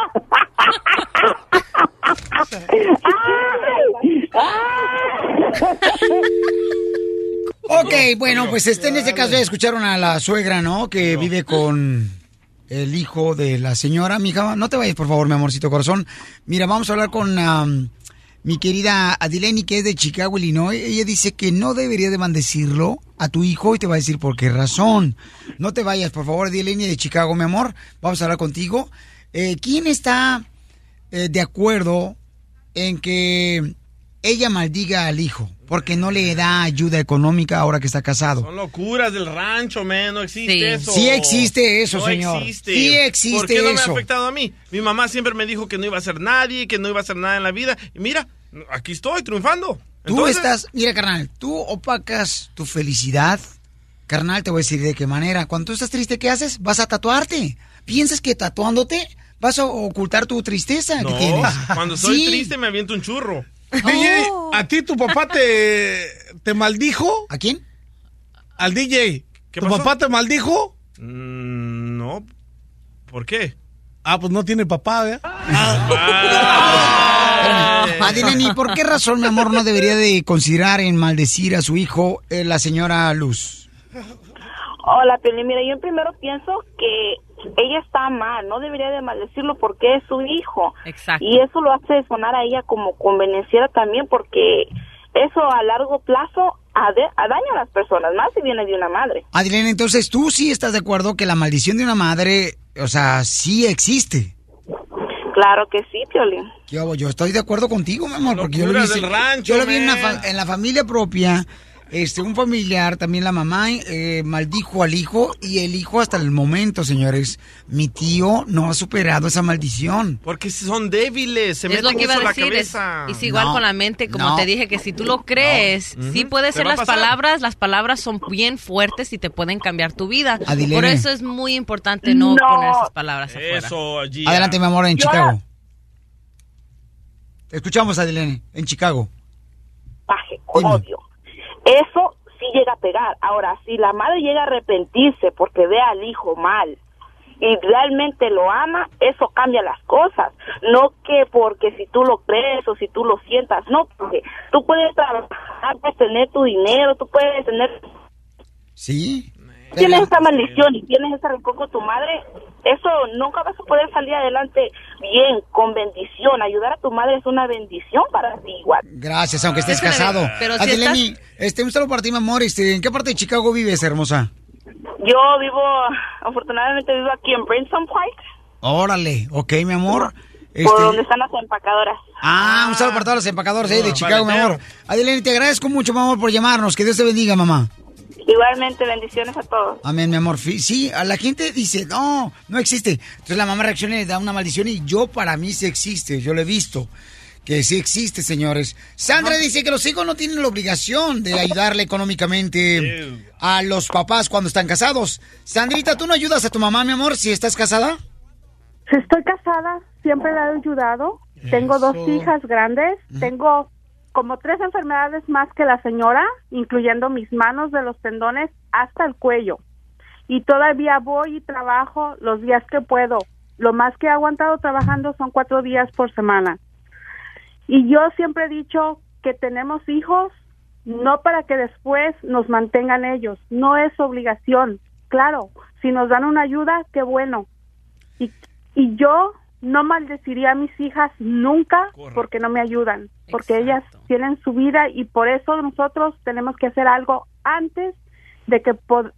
Ok, bueno, pues este, en este caso ya escucharon a la suegra, ¿no? Que vive con el hijo de la señora. Mija, no te vayas, por favor, mi amorcito corazón. Mira, vamos a hablar con mi querida Adileni, que es de Chicago, Illinois. Ella dice que no debería de maldecirlo a tu hijo y te va a decir por qué razón. No te vayas, por favor, Adileni de Chicago, mi amor. Vamos a hablar contigo. Eh, ¿Quién está eh, de acuerdo en que ella maldiga al hijo? Porque no le da ayuda económica ahora que está casado. Son locuras del rancho, man. No existe eso. Sí existe eso, no señor. Existe. Sí existe ¿Por qué no me eso. ha afectado a mí? Mi mamá siempre me dijo que no iba a ser nadie, que no iba a hacer nada en la vida. Y mira, aquí estoy triunfando. Tú Entonces, estás, mira, carnal, tú opacas tu felicidad. Carnal, te voy a decir de qué manera. Cuando tú estás triste, ¿qué haces? Vas a tatuarte. ¿Piensas que tatuándote vas a ocultar tu tristeza No, que tienes? cuando soy Sí. triste me aviento un churro. DJ, ¿a ti tu papá te, te maldijo? ¿A quién? Al DJ. ¿Qué ¿Tu pasó? papá te maldijo? Mm, no. ¿Por qué? Ah, pues no tiene papá, ¿eh? Espérame. Adileni, ¿por qué razón, mi amor, no debería de considerar en maldecir a su hijo eh, la señora Luz? Hola, Pili. Mira, yo primero pienso que ella está mal, no debería de maldecirlo porque es su hijo. Exacto. Y eso lo hace sonar a ella como convenenciera también porque eso a largo plazo daña a las personas, más si viene de una madre. Adileni, entonces tú sí estás de acuerdo que la maldición de una madre, o sea, sí existe. Claro que sí, Piolín. Yo, yo estoy de acuerdo contigo, mi amor, porque yo lo vi, Locuras del rancho, yo lo vi en, la man. fa- en la familia propia. Este, un familiar, también la mamá, eh, maldijo al hijo y el hijo hasta el momento, señores, mi tío no ha superado esa maldición. Porque son débiles, se es lo meten que iba a la decir. Es, cabeza. es igual No, con la mente, como no. te dije, que si tú lo crees, sí puede ser las pasar. palabras, las palabras son bien fuertes y te pueden cambiar tu vida. Adilene. Por eso es muy importante no, No. poner esas palabras afuera. Eso. Adelante, mi amor, en Yo- Chicago. Te escuchamos, Adilene, en Chicago. Dime. odio. Eso sí llega a pegar. Ahora, si la madre llega a arrepentirse porque ve al hijo mal y realmente lo ama, eso cambia las cosas. No que porque si tú lo crees o si tú lo sientas, no, porque tú puedes trabajar, puedes tener tu dinero, tú puedes tener Sí. tienes esa maldición y tienes ese rencor con tu madre, eso nunca vas a poder salir adelante bien, con bendición. Ayudar a tu madre es una bendición para ti igual. Gracias, aunque estés Déjame casado. pero si Adileni, este, un saludo para ti, mi amor. Este, ¿En qué parte de Chicago vives, hermosa? Yo vivo, afortunadamente vivo aquí en Princeton Park, Órale, ok, mi amor. Este- por donde están las empacadoras. Ah, un saludo para todos los empacadores ahí de Chicago, mi amor. Adelene, te agradezco mucho, mi amor, por llamarnos. Que Dios te bendiga, mamá. Igualmente, bendiciones a todos. Amén, mi amor. Fi- Sí, a la gente dice, no, no existe. Entonces la mamá reacciona y le da una maldición y yo para mí sí existe, yo lo he visto. Que sí existe, señores. Sandra dice que los hijos no tienen la obligación de ayudarle económicamente a los papás cuando están casados. Sandrita, ¿tú no ayudas a tu mamá, mi amor, si estás casada? Si estoy casada, siempre la he ayudado. Tengo dos hijas grandes. Tengo como tres enfermedades más que la señora, incluyendo mis manos de los tendones hasta el cuello. Y todavía voy y trabajo los días que puedo. Lo más que he aguantado trabajando son cuatro días por semana. Y yo siempre he dicho que tenemos hijos no para que después nos mantengan ellos. No es obligación. Claro, si nos dan una ayuda, qué bueno. Y, y yo no maldeciría a mis hijas nunca porque no me ayudan, porque ellas tienen su vida y por eso nosotros tenemos que hacer algo antes de que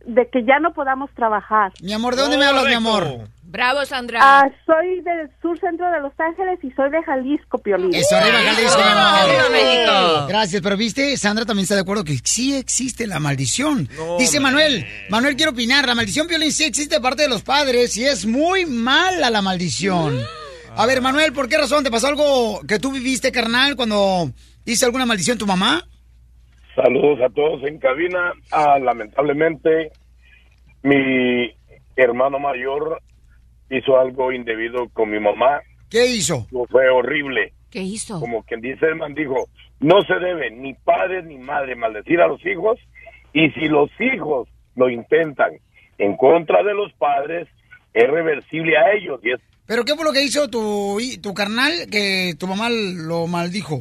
de que ya no podamos trabajar. Mi amor, ¿de dónde me hablas, mi amor? Bravo, Sandra. Ah, soy del sur centro de Los Ángeles y soy de Jalisco, Piolín. Eso, arriba Jalisco, mi amor. ¡Arriba, México! Gracias, pero viste, Sandra también está de acuerdo que sí existe la maldición. No, Dice Manuel, Manuel quiere opinar, la maldición Piolín sí existe de parte de los padres y es muy mala la maldición. A ver, Manuel, ¿por qué razón te pasó algo que tú viviste, carnal, cuando hice alguna maldición tu mamá? Saludos a todos en cabina. Ah, lamentablemente, mi hermano mayor hizo algo indebido con mi mamá. ¿Qué hizo? Fue horrible. ¿Qué hizo? Como quien dice el man dijo, no se debe ni padre ni madre maldecir a los hijos y si los hijos lo intentan en contra de los padres, es reversible a ellos y es ¿Pero qué fue lo que hizo tu, tu carnal que tu mamá lo maldijo?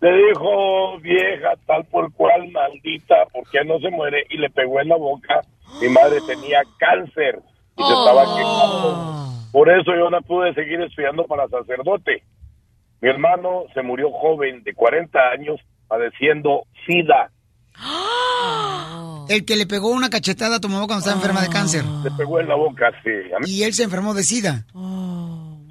Le dijo, vieja, tal por cual, maldita, ¿por qué no se muere? Y le pegó en la boca. Mi madre tenía cáncer y se estaba quejando. Por eso yo no pude seguir estudiando para sacerdote. Mi hermano se murió joven, de 40 años, padeciendo SIDA. El que le pegó una cachetada a tu mamá cuando estaba enferma de cáncer. Le pegó en la boca, sí. A mí- Y él se enfermó de sida.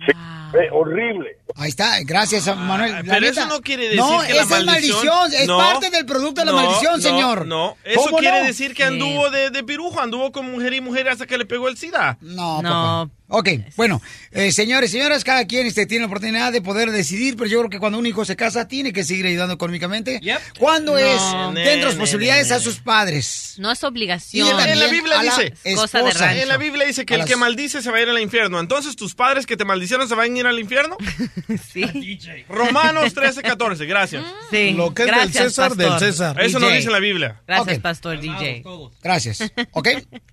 Sí, horrible. Ahí está, gracias, Manuel. La Pero neta- eso no quiere decir no, que la esa es maldición, es No, parte del producto de la no, maldición, no, señor. No, eso ¿Cómo quiere no? decir que anduvo de, de pirujo, anduvo con mujer y mujer hasta que le pegó el SIDA. No, papá. Ok, bueno, eh, señores, señoras, cada quien este, tiene la oportunidad de poder decidir, pero yo creo que cuando un hijo se casa tiene que seguir ayudando económicamente. ¿Cuándo No. es Ne, dentro de ne, posibilidades ne, a sus padres? No es obligación. Y en la, en la Biblia la dice, Cosa de rancho. en la Biblia dice que A el las- que maldice se va a ir al infierno. Entonces, ¿tus padres que te maldicieron se van a ir al infierno? sí. Romanos 13, 14, gracias. Sí. Lo que es del César, del. César. Eso no dice la Biblia. Gracias, Ok. pastor DJ. Gracias. ¿Ok?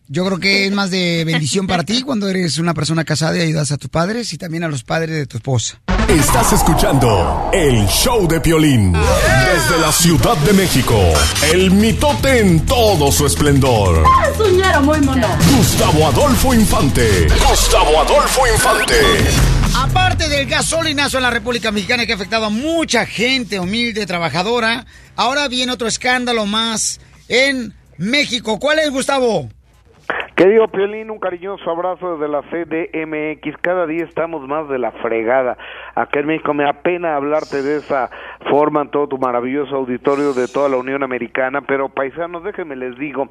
Yo creo que es más de bendición para ti cuando eres una persona casada y ayudas a tus padres y también a los padres de tu esposa. Estás escuchando el show de Piolín. Desde la Ciudad de México, el mitote en todo su esplendor. Es un ñero muy mono. Gustavo Adolfo Infante. Gustavo Adolfo Infante. Aparte del gasolinazo en la República Mexicana que ha afectado a mucha gente humilde, trabajadora, ahora viene otro escándalo más en México. ¿Cuál es, Gustavo? Querido Piolín, un cariñoso abrazo desde la CDMX. Cada día estamos más de la fregada. Acá en México me apena hablarte de esa forma en todo tu maravilloso auditorio de toda la Unión Americana, pero paisanos, déjenme les digo,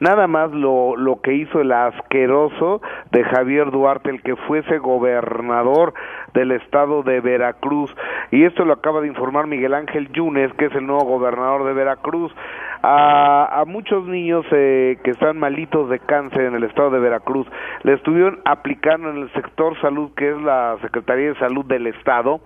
nada más lo, lo que hizo el asqueroso de Javier Duarte, el que fuese gobernador del estado de Veracruz. Y esto lo acaba de informar Miguel Ángel Yunes, que es el nuevo gobernador de Veracruz. A, a muchos niños eh, que están malitos de cáncer en el estado de Veracruz, le estuvieron aplicando en el sector salud, que es la Secretaría de Salud del Estado,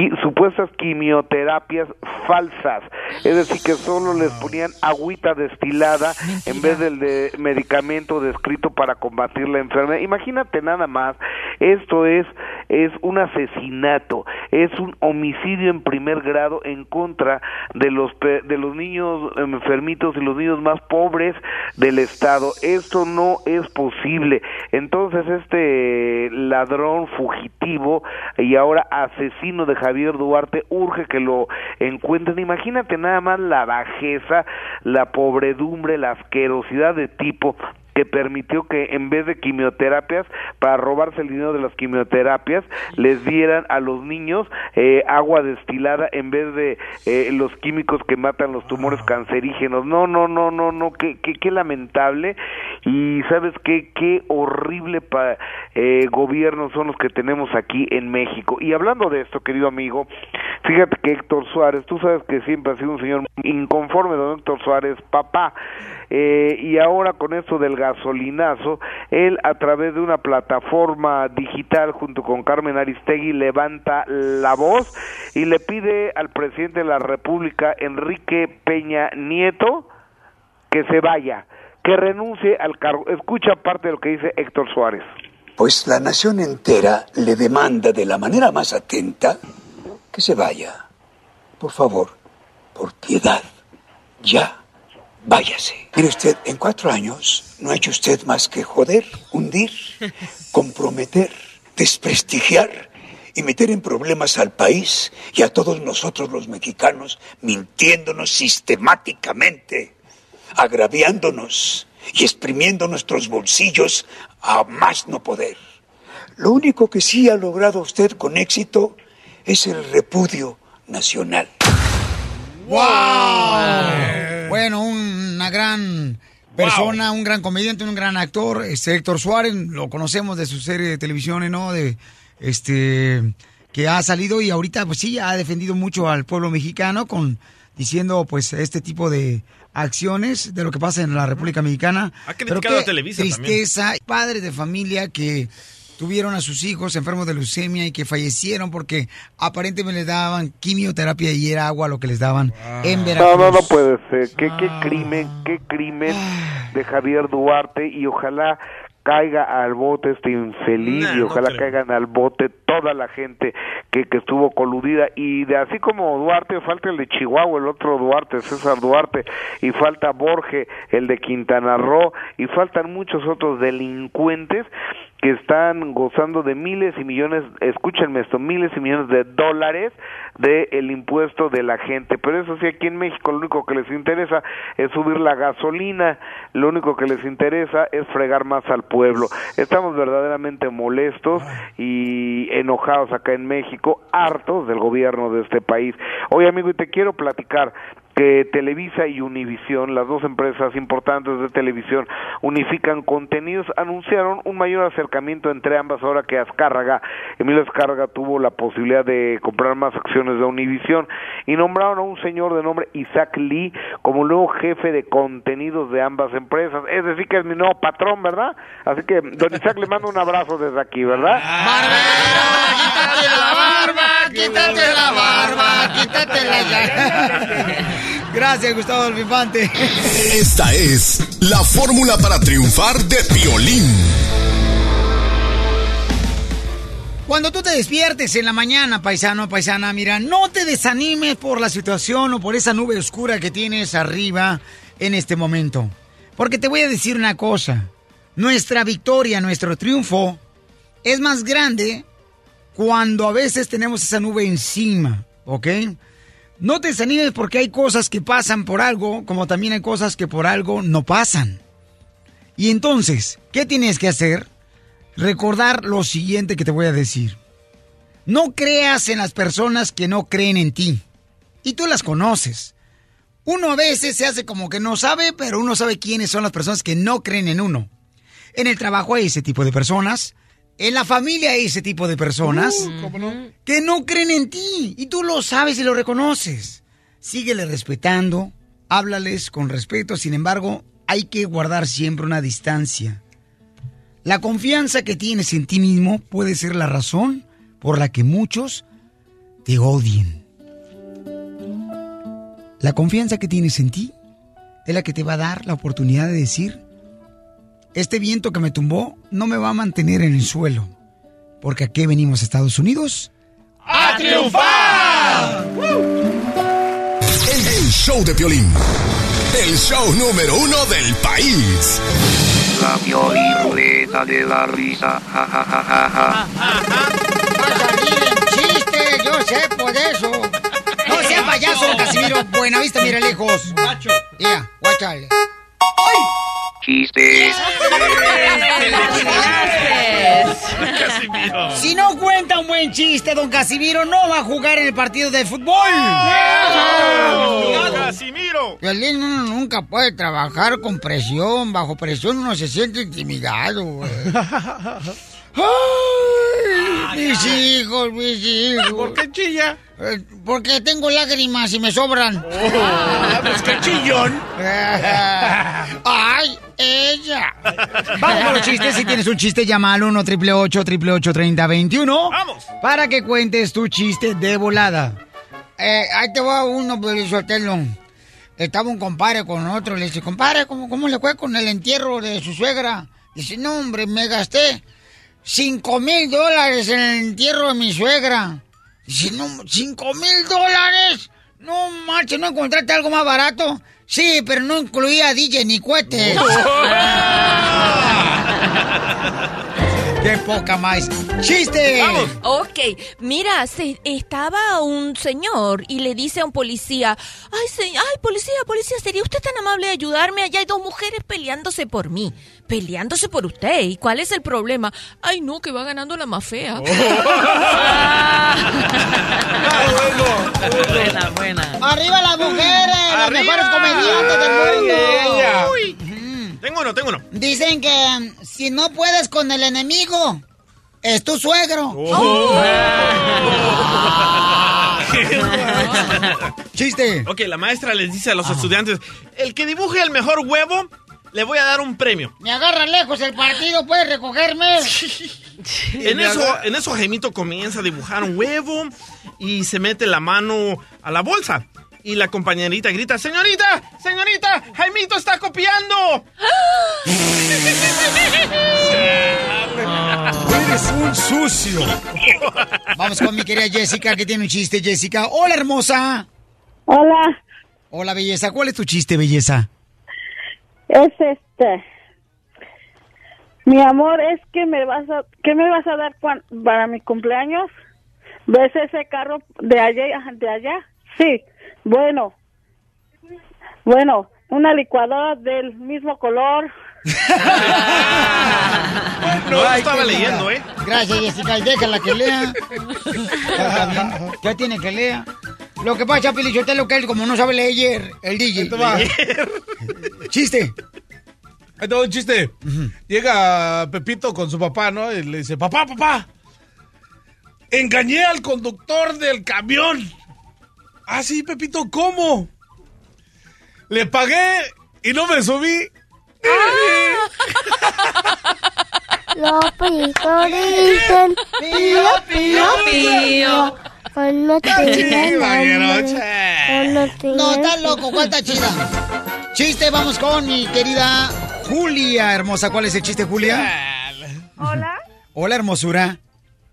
qui- supuestas quimioterapias falsas, es decir, que solo les ponían agüita destilada en vez del de medicamento descrito para combatir la enfermedad. Imagínate nada más, esto es es un asesinato, es un homicidio en primer grado en contra de los de los niños enfermitos y los niños más pobres del estado. Esto no es posible. Entonces este ladrón fugitivo y ahora asesino de Javier Duarte urge que lo encuentren. Imagínate nada más la bajeza, la pobredumbre, la asquerosidad de tipo que permitió que en vez de quimioterapias, para robarse el dinero de las quimioterapias, les dieran a los niños eh, agua destilada en vez de eh, los químicos que matan los tumores cancerígenos. No, no, no, no, no, qué, qué, qué lamentable. Y sabes qué, qué horrible pa, eh, gobierno son los que tenemos aquí en México. Y hablando de esto, querido amigo, fíjate que Héctor Suárez, tú sabes que siempre ha sido un señor inconforme, don Héctor Suárez, papá, eh, y ahora con esto del gasolinazo, él a través de una plataforma digital junto con Carmen Aristegui levanta la voz y le pide al presidente de la República, Enrique Peña Nieto, que se vaya, que renuncie al cargo. Escucha parte de lo que dice Héctor Suárez. Pues la nación entera le demanda de la manera más atenta que se vaya. Por favor, por piedad, ya, váyase. Mire usted, en cuatro años no ha hecho usted más que joder, hundir, comprometer, desprestigiar y meter en problemas al país y a todos nosotros los mexicanos, mintiéndonos sistemáticamente, agraviándonos y exprimiendo nuestros bolsillos a más no poder. Lo único que sí ha logrado usted con éxito es el repudio nacional. ¡Wow! Bueno, una gran persona, un gran comediante, un gran actor, este Héctor Suárez, lo conocemos de su serie de televisión, ¿no? De este que ha salido y ahorita pues sí ha defendido mucho al pueblo mexicano con diciendo pues este tipo de acciones de lo que pasa en la República Mexicana. Ha Pero criticado qué a Televisa también. tristeza, padres de familia que tuvieron a sus hijos enfermos de leucemia y que fallecieron porque aparentemente les daban quimioterapia y era agua lo que les daban en Veracruz. No, no, no puede ser. ¿Qué, qué crimen, qué crimen de Javier Duarte y ojalá caiga al bote este infeliz Nah, y ojalá caigan al bote toda la gente que, que estuvo coludida. Y de así como Duarte falta el de Chihuahua el otro Duarte César Duarte y falta Borge el de Quintana Roo y faltan muchos otros delincuentes que están gozando de miles y millones, escúchenme esto, miles y millones de dólares del el impuesto de la gente. Pero eso sí, aquí en México lo único que les interesa es subir la gasolina, lo único que les interesa es fregar más al pueblo. Estamos verdaderamente molestos y enojados acá en México, hartos del gobierno de este país. Oye amigo, y te quiero platicar que Televisa y Univisión, las dos empresas importantes de televisión, unifican contenidos, anunciaron un mayor acercamiento entre ambas ahora que Azcárraga, Emilio Azcárraga tuvo la posibilidad de comprar más acciones de Univisión y nombraron a un señor de nombre Isaac Lee como nuevo jefe de contenidos de ambas empresas, es decir que es mi nuevo patrón, ¿verdad? Así que don Isaac le mando un abrazo desde aquí, ¿verdad? ¡Quítate la barba! ¡Quítate la barba! ¡Quítate la Gracias, Gustavo Infante. Esta es la fórmula para triunfar de Piolín. Cuando tú te despiertes en la mañana, paisano, paisana, mira, no te desanimes por la situación o por esa nube oscura que tienes arriba en este momento. Porque te voy a decir una cosa. Nuestra victoria, nuestro triunfo es más grande cuando a veces tenemos esa nube encima, ¿ok? No te desanimes porque hay cosas que pasan por algo, como también hay cosas que por algo no pasan. Y entonces, ¿qué tienes que hacer? Recordar lo siguiente que te voy a decir. No creas en las personas que no creen en ti. Y tú las conoces. Uno a veces se hace como que no sabe, pero uno sabe quiénes son las personas que no creen en uno. En el trabajo hay ese tipo de personas. En la familia hay ese tipo de personas que no creen en ti. Y tú lo sabes y lo reconoces. Síguele respetando, háblales con respeto. Sin embargo, hay que guardar siempre una distancia. La confianza que tienes en ti mismo puede ser la razón por la que muchos te odien. La confianza que tienes en ti es la que te va a dar la oportunidad de decir, este viento que me tumbó no me va a mantener en el suelo, porque aquí venimos a Estados Unidos ¡A triunfar! El, el show de Piolín. El show número uno del país. La Piolín Ruleta de la risa. Ja, ja, ja, ja, ja. chiste, yo sé por eso. No sea payaso, Casimiro. Buena vista, mira lejos. Mira, guáchale. Chistes. Si no cuenta un buen chiste, don Casimiro no va a jugar en el partido de fútbol. ¡Casimiro! Piolín, uno nunca puede trabajar con presión. Bajo presión uno se siente intimidado, güey. Ay, mis hijos, mis hijos. ¿Por qué chilla? Eh, Porque tengo lágrimas y me sobran. pues qué chillón. ¡Ay, ella! Vamos con los chistes. Si tienes un chiste, llama al 1 888 3021 ¡Vamos! Para que cuentes tu chiste de volada. Eh, ahí te va uno, Pelizotelo. Estaba un compadre con otro. Le dice, compadre, ¿cómo, ¿cómo le fue con el entierro de su suegra? Dice, no, hombre, me gasté cinco mil dólares en el entierro de mi suegra. Dice, no, cinco mil dólares. No, marche, ¿no encontraste algo más barato? Sí, pero no incluía DJ ni cohetes. ¡Qué poca más! ¡Chiste! Ok, mira, se, estaba un señor y le dice a un policía, ay, se- ay, policía, policía, ¿sería usted tan amable de ayudarme? Allá hay dos mujeres peleándose por mí, peleándose por usted. ¿Y cuál es el problema? Ay, no, que va ganando la más fea. Buena, buena. ¡Arriba las mujeres! ¡Las mejores comediantes del mundo! Uy. Tengo uno, tengo uno. Dicen que mm, si no puedes con el enemigo, es tu suegro. Oh. Chiste. Ok, la maestra les dice a los estudiantes, el que dibuje el mejor huevo, le voy a dar un premio. Me agarra lejos el partido, ¿puedes recogerme? En eso, en eso Jaimito comienza a dibujar un huevo y se mete la mano a la bolsa. Y la compañerita grita, señorita, señorita, Jaimito está copiando. Eres un sucio. Vamos con mi querida Jessica, que tiene un chiste, Jessica. Hola, hermosa. Hola, Hola, belleza. ¿Cuál es tu chiste, belleza? es este. Mi amor, es que me vas a, ¿qué me vas a dar cuan- para mi cumpleaños? ¿Ves ese carro de allá, de allá? Sí. Bueno. Bueno, una licuadora del mismo color. No, estaba leyendo, ¿eh? Gracias, Jessica. Y déjala que lea. Ya, tiene que leer. Lo que pasa, Pelichotelo, que él como no sabe leer, el DJ. Ahí te va. Chiste. Ahí te va un chiste. Llega Pepito con su papá, ¿no? Y le dice, papá, papá, engañé al conductor del camión. Ah, sí, Pepito, ¿cómo? Le pagué y no me subí. Los pollitos dicen pío, pío, pío. Cuando hambre, cuando No, estás loco, ¿cuál está chida? Chiste, vamos con mi querida Julia, hermosa. ¿Cuál es el chiste, Julia? Hola, Hola, hermosura.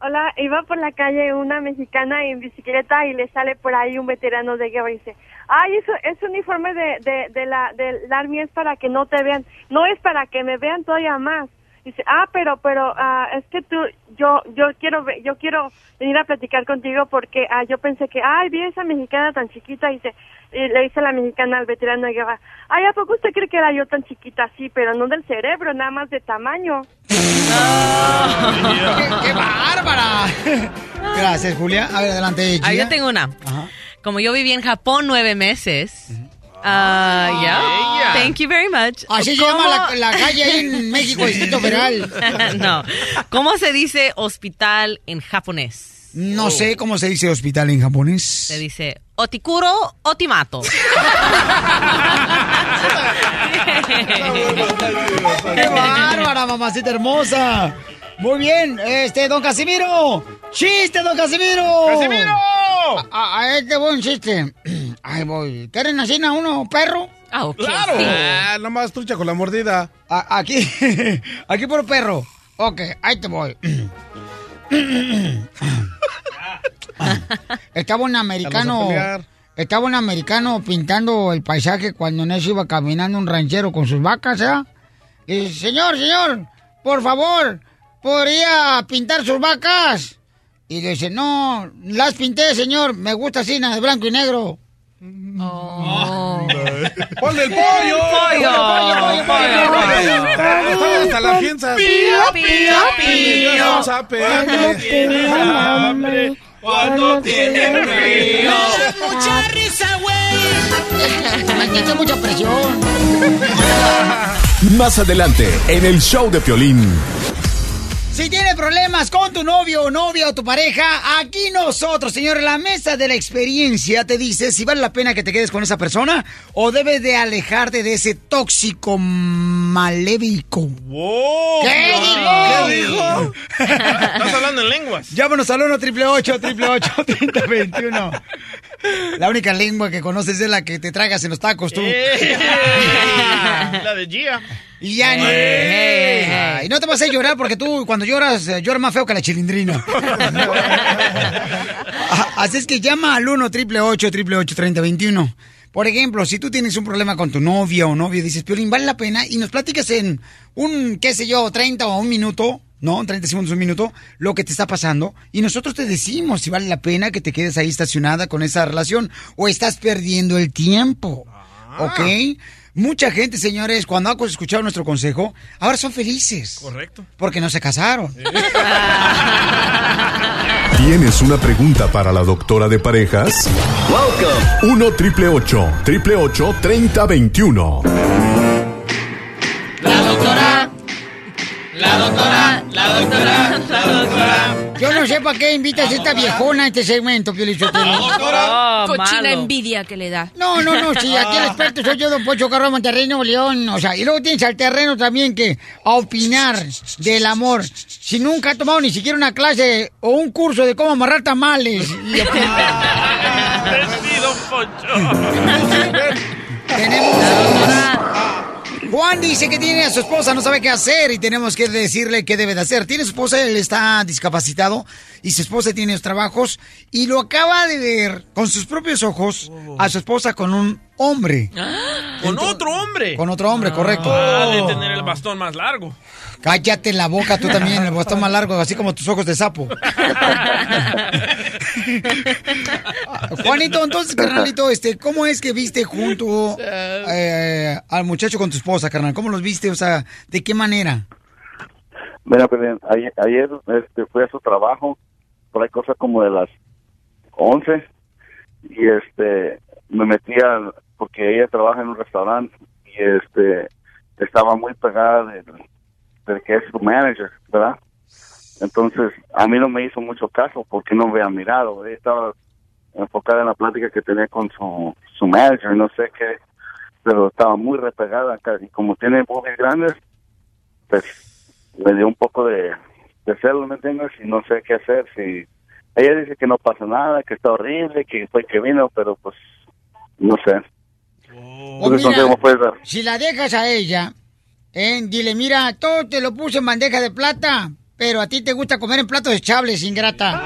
Hola, iba por la calle una mexicana en bicicleta y le sale por ahí un veterano de guerra y dice, ay, eso, ese uniforme de, de, de la, del Army es para que no te vean, no es para que me vean todavía más. Dice, ah, pero, pero, ah, es que tú, yo, yo quiero, yo quiero venir a platicar contigo porque, ah, yo pensé que, ay, vi a esa mexicana tan chiquita dice, y le dice la mexicana al veterano de guerra, ay, ¿a poco usted cree que era yo tan chiquita? Sí, pero no del cerebro, nada más de tamaño. ¡Qué, qué bárbara! Gracias, Julia. A ver, adelante, Ah, Gia. yo tengo una. Como yo viví en Japón nueve meses. Ah, ya. Thank you very much. Así se ¿Cómo- llama la, la calle ahí en México, Distrito Federal. no. ¿Cómo se dice hospital en japonés? No sé cómo se dice hospital en japonés. Se dice otikuro otimato. ¡Qué bárbara, mamacita hermosa! Muy bien, este, don Casimiro. ¡Chiste, don Casimiro! ¡Casimiro! A, a- este buen chiste. Ahí voy. ¿Quieren así a uno, perro? Ah, ok. Claro. Ah, nomás trucha con la mordida. A- aquí, aquí por perro. Ok, ahí te voy. Estaba un americano. Estaba un americano pintando el paisaje cuando en eso iba caminando un ranchero con sus vacas, ¿eh? Y dice, señor, señor, por favor, ¿podría pintar sus vacas? Y le dice, no, las pinté, señor, me gusta así, de blanco y negro. Oh. ¡Ponle el pollo! ¡Pollo! ¡Pollo, pollo, pollo! pollo! Estaban hasta las fianzas. Pío, pío, pío. Vamos a hambre, cuando tiene frío. Mucha risa, güey. Maldito mucha presión. Más adelante, en el show de Piolín. Si tienes problemas con tu novio o novia o tu pareja, aquí nosotros, señor, la mesa de la experiencia te dice si vale la pena que te quedes con esa persona o debes de alejarte de ese tóxico malévico. Wow, ¿Qué ¿Qué dijo? dijo? Estás hablando en lenguas. Llámanos al 1 888 888 3021 La única lengua que conoces es la que te tragas en los tacos tú. Eh. La de Gia. Y ya ni. Eh. Y no te vas a llorar porque tú cuando lloras, eh, lloras más feo que la chilindrina. Ah, Así es que llama al 1 888 888 3021 Por ejemplo, si tú tienes un problema con tu novia o novio, dices, Piolín, vale la pena y nos platicas en un, qué sé yo, 30 o un minuto, ¿no? 30 segundos, un minuto, lo que te está pasando. Y nosotros te decimos si vale la pena que te quedes ahí estacionada con esa relación o estás perdiendo el tiempo. ¿Ok? Mucha gente, señores, cuando ha escuchado nuestro consejo, ahora son felices. Correcto. Porque no se casaron. ¿Tienes una pregunta para la doctora de parejas? 1 triple 888 3021. La doctora. La doctora. La doctora. Yo no sé para qué invitas a esta viejona a este segmento, Piolichotelo. Cochina envidia que le da. No, no, no, sí, aquí el experto soy yo, don Pocho Carro Monterrey, Nuevo León. O sea, y luego tienes al terreno también que a opinar del amor. Si nunca ha tomado ni siquiera una clase o un curso de cómo amarrar tamales. Y Sí, don Poncho. Tenemos Juan dice que tiene a su esposa, no sabe qué hacer y tenemos que decirle qué debe de hacer. Tiene su esposa, él está discapacitado y su esposa tiene los trabajos y lo acaba de ver con sus propios ojos a su esposa con un hombre. Con otro hombre. Con otro hombre, correcto. Ah, de tener el bastón más largo. Cállate la boca tú también, el bastón más largo, así como tus ojos de sapo. Juanito, entonces, carnalito, este, ¿cómo es que viste junto eh, al muchacho con tu esposa, carnal? ¿Cómo los viste? O sea, ¿de qué manera? Mira, pues, ayer, ayer, este, fui a su trabajo, por ahí cosas como de las 11, y este, me metía, porque ella trabaja en un restaurante, y este, estaba muy pegada del, del que es su manager, ¿verdad? Entonces, a mí no me hizo mucho caso porque no me había mirado. Ella estaba enfocada en la plática que tenía con su, su manager, no sé qué, pero estaba muy repegada acá. Y como tiene boobies grandes, pues me dio un poco de, de celo, ¿me entiendes? Y no sé qué hacer. Si Ella dice que no pasa nada, que está horrible, que fue que vino, pero pues no sé. Pues Entonces, no sé mira, cómo puedes dar. si la dejas a ella, eh, dile, mira, todo te lo puse en bandeja de plata, pero a ti te gusta comer en platos desechables, ingrata.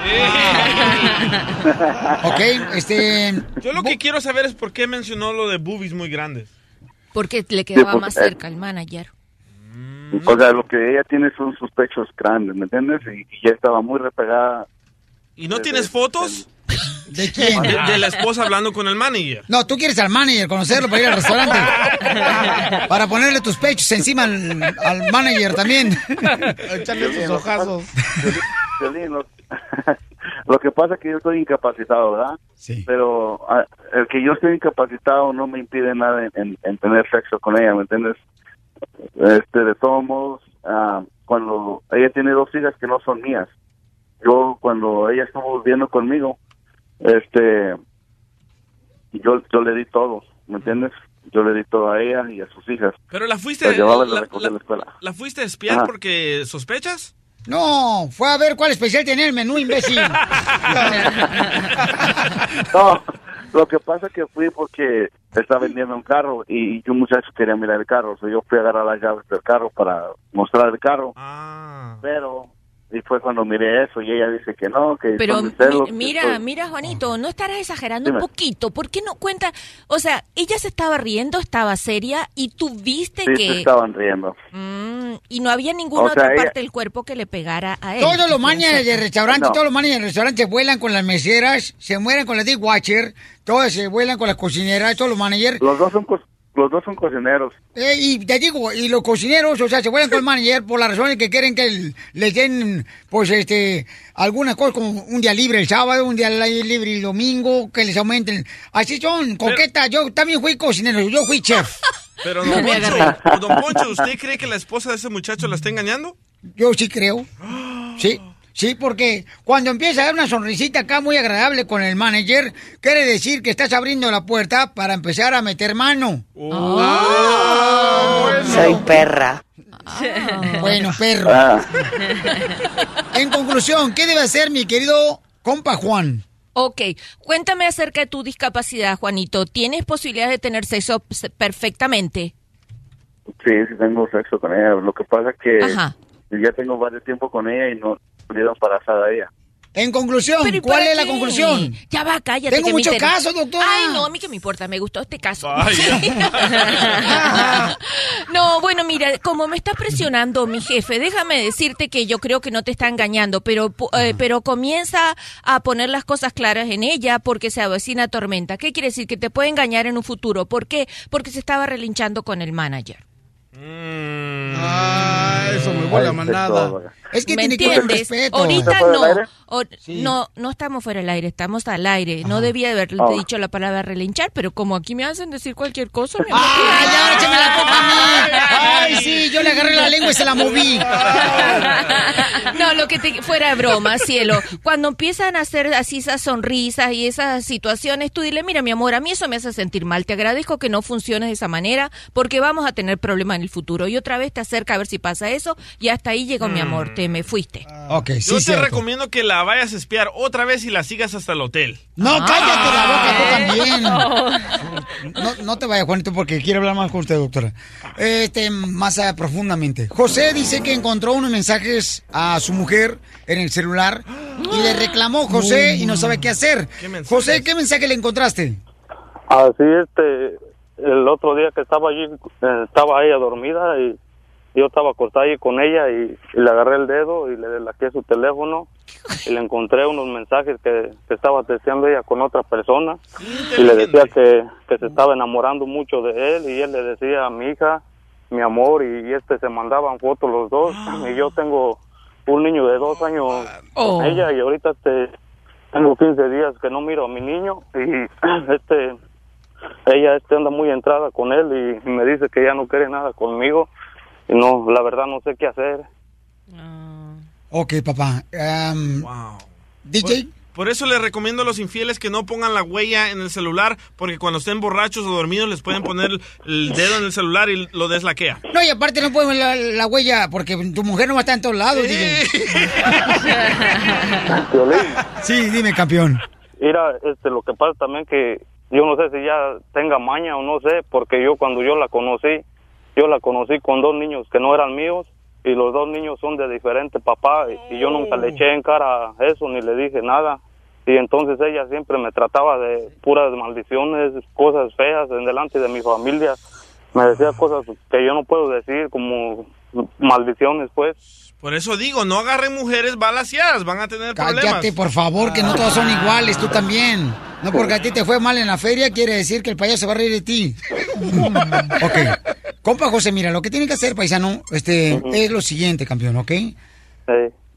ok, este... Yo lo que quiero saber es por qué mencionó lo de boobies muy grandes. Porque le quedaba porque- más cerca el manager. O sea, lo que ella tiene son sus pechos grandes, ¿me entiendes? Y, y ya estaba muy repegada. ¿Y no tienes fotos? ¿De quién? De, de la esposa hablando con el manager. No, tú quieres al manager, conocerlo para ir al restaurante. para ponerle tus pechos encima al, al manager también. Echarle sus ojazos. lo, lo que pasa es que yo estoy incapacitado, ¿verdad? Sí. Pero ah, el que yo estoy incapacitado no me impide nada en, en- en tener sexo con ella, ¿me entiendes? Este, de todos modos, ah, cuando ella tiene dos hijas que no son mías, yo cuando ella estuvo viviendo conmigo, este, yo, yo le di todo, ¿me entiendes? Yo le di todo a ella y a sus hijas. Pero la fuiste, La llevaba la la, recogía a la escuela. la fuiste a espiar Ajá. porque sospechas. No, fue a ver cuál especial tenía el menú, imbécil. No, lo que pasa es que fui porque estaba vendiendo un carro y, y un muchacho quería mirar el carro. So yo fui a agarrar las llaves del carro para mostrar el carro. Pero, y fue cuando miré eso y ella dice que no, que Pero mi- que mira, estoy- mira, Juanito, no estarás exagerando Dime. un poquito. ¿Por qué no cuenta? O sea, ella se estaba riendo, estaba seria y tú viste Sí, se que... estaban riendo. Mm, y no había ninguna O sea, otra ella- parte del cuerpo que le pegara a él. Todos los managers de restaurantes, No. todos los managers de restaurantes vuelan con las meseras, se mueren con las watcher, todos se vuelan con las cocineras, todos los managers. Los dos son, co- los dos son cocineros. Eh, y te digo, y los cocineros, o sea, se vuelven con el manager por las razones que quieren que les den, pues, este, alguna cosa como un día libre el sábado, un día libre el domingo, que les aumenten. Así son, coqueta. Yo también fui cocinero, yo fui chef. Pero No don Poncho, don Poncho, ¿usted cree que la esposa de ese muchacho la está engañando? Yo sí creo. Sí, sí, porque cuando empieza a dar una sonrisita acá muy agradable con el manager, quiere decir que estás abriendo la puerta para empezar a meter mano. Soy perra. Bueno, perro. Ah. En conclusión, ¿qué debe hacer mi querido compa Juan? Ok, cuéntame acerca de tu discapacidad, Juanito. ¿Tienes posibilidades de tener sexo perfectamente? Sí, sí tengo sexo con ella. Lo que pasa es que Ajá. ya tengo varios tiempo con ella y no salieron embarazada ella. En conclusión, Pero ¿y ¿cuál es la conclusión? Ya va, cállate. Tengo que me mucho interesa. caso, doctora. Ay, no, a mí que me importa, me gustó este caso. no, bueno, mira, como me está presionando mi jefe, déjame decirte que yo creo que no te está engañando, pero, pu- eh, pero comienza a poner las cosas claras en ella porque se avecina tormenta. ¿Qué quiere decir? Que te puede engañar en un futuro. ¿Por qué? Porque se estaba relinchando con el manager. Ah, eso me huele a manada. Es que ¿Me tiene que haber entiendes? respeto. Ahorita ¿Está fuera del no. no, no estamos fuera del aire, estamos al aire. No debía haberle Ah. dicho la palabra relinchar, pero como aquí me hacen decir cualquier cosa, mi ¡Ay, ahora échame la culpa a mí! ¡Ay, sí! Yo le agarré la lengua y se la moví. No, lo que te fuera de broma, cielo. Cuando empiezan a hacer así esas sonrisas y esas situaciones, tú dile, mira, mi amor, a mí eso me hace sentir mal. Te agradezco que no funciones de esa manera porque vamos a tener problemas en el futuro. Y otra vez te acerca a ver si pasa eso y hasta ahí llegó mi amor, te me fuiste. Ok, Yo te recomiendo que la vayas a espiar otra vez y la sigas hasta el hotel. No, cállate la boca, tú también. No. No, te vayas, Juanito, porque quiero hablar más con usted, doctora. Este, más profundamente. José dice que encontró unos mensajes a su mujer en el celular y le reclamó José y no sabe qué hacer. José, ¿qué mensaje le encontraste? Así, este, el otro día que estaba allí, eh, estaba ella dormida y yo estaba acostado ahí con ella y, y le agarré el dedo y le delaqué su teléfono y le encontré unos mensajes que, que estaba testeando ella con otra persona y le decía que, que se estaba enamorando mucho de él y él le decía a mi hija, mi amor, y, y este se mandaban fotos los dos y yo tengo un niño de dos años Oh. con ella y ahorita este tengo 15 días que no miro a mi niño y este ella este anda muy entrada con él y me dice que ya no quiere nada conmigo y no la verdad no sé qué hacer Ok, papá. Em, DJ. Por eso les recomiendo a los infieles que no pongan la huella en el celular, porque cuando estén borrachos o dormidos les pueden poner el dedo en el celular y lo deslaquea. No, y aparte no puedo la, la huella porque tu mujer no va a estar en todos lados, DJ. Sí, dime, campeón. Mira, este, lo que pasa también que yo no sé si ya tenga maña o no sé, porque yo cuando yo la conocí, yo la conocí con dos niños que no eran míos y los dos niños son de diferente papá y, y yo nunca le eché en cara eso ni le dije nada. Y entonces ella siempre me trataba de puras maldiciones, cosas feas en delante de mi familia. Me decía cosas que yo no puedo decir, como maldiciones, pues. Por eso digo, no agarren mujeres balaseadas, van a tener problemas. Cállate, por favor, que no todas son iguales, tú también. No porque a ti te fue mal en la feria, quiere decir que el payaso se va a reír de ti. ok. Compa José, mira, lo que tiene que hacer, paisano, este, es lo siguiente, campeón, ¿ok?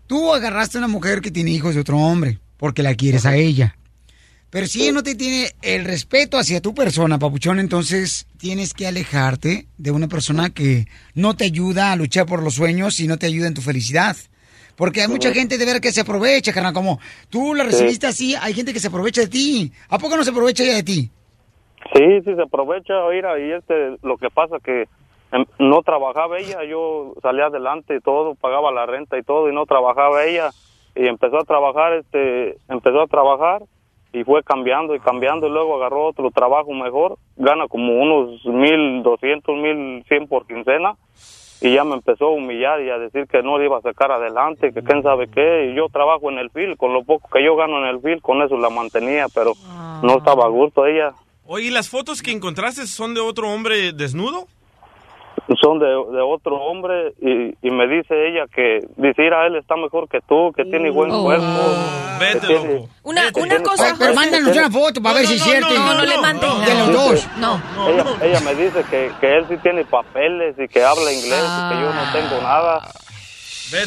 Tú agarraste a una mujer que tiene hijos de otro hombre, porque la quieres a ella. Pero si ella no te tiene el respeto hacia tu persona, papuchón, entonces tienes que alejarte de una persona que no te ayuda a luchar por los sueños y no te ayuda en tu felicidad. Porque hay mucha gente de ver que se aprovecha, carnal, como tú la Sí. recibiste así, hay gente que se aprovecha de ti. ¿A poco no se aprovecha ella de ti? Sí, sí se aprovecha, mira, y este, lo que pasa que em, no trabajaba ella, yo salía adelante y todo, pagaba la renta y todo, y no trabajaba ella, y empezó a trabajar, este, empezó a trabajar, y fue cambiando y cambiando, y luego agarró otro trabajo mejor, gana como unos mil doscientos, mil cien por quincena, y ya me empezó a humillar y a decir que no le iba a sacar adelante, que quién sabe qué, y yo trabajo en el fil, con lo poco que yo gano en el fil, con eso la mantenía, pero no estaba a gusto ella. Oye, ¿y las fotos que encontraste son de otro hombre desnudo? Son de, de otro hombre y, y me dice ella que dice, a él está mejor que tú, que tiene buen Oh. cuerpo. que tiene- Una, que una tiene- cosa, Pero mándanos una foto para ver si es cierto. No, no le mandes De los dos. No. ella, ella me dice que, que él sí tiene papeles y que habla inglés y que yo no tengo nada.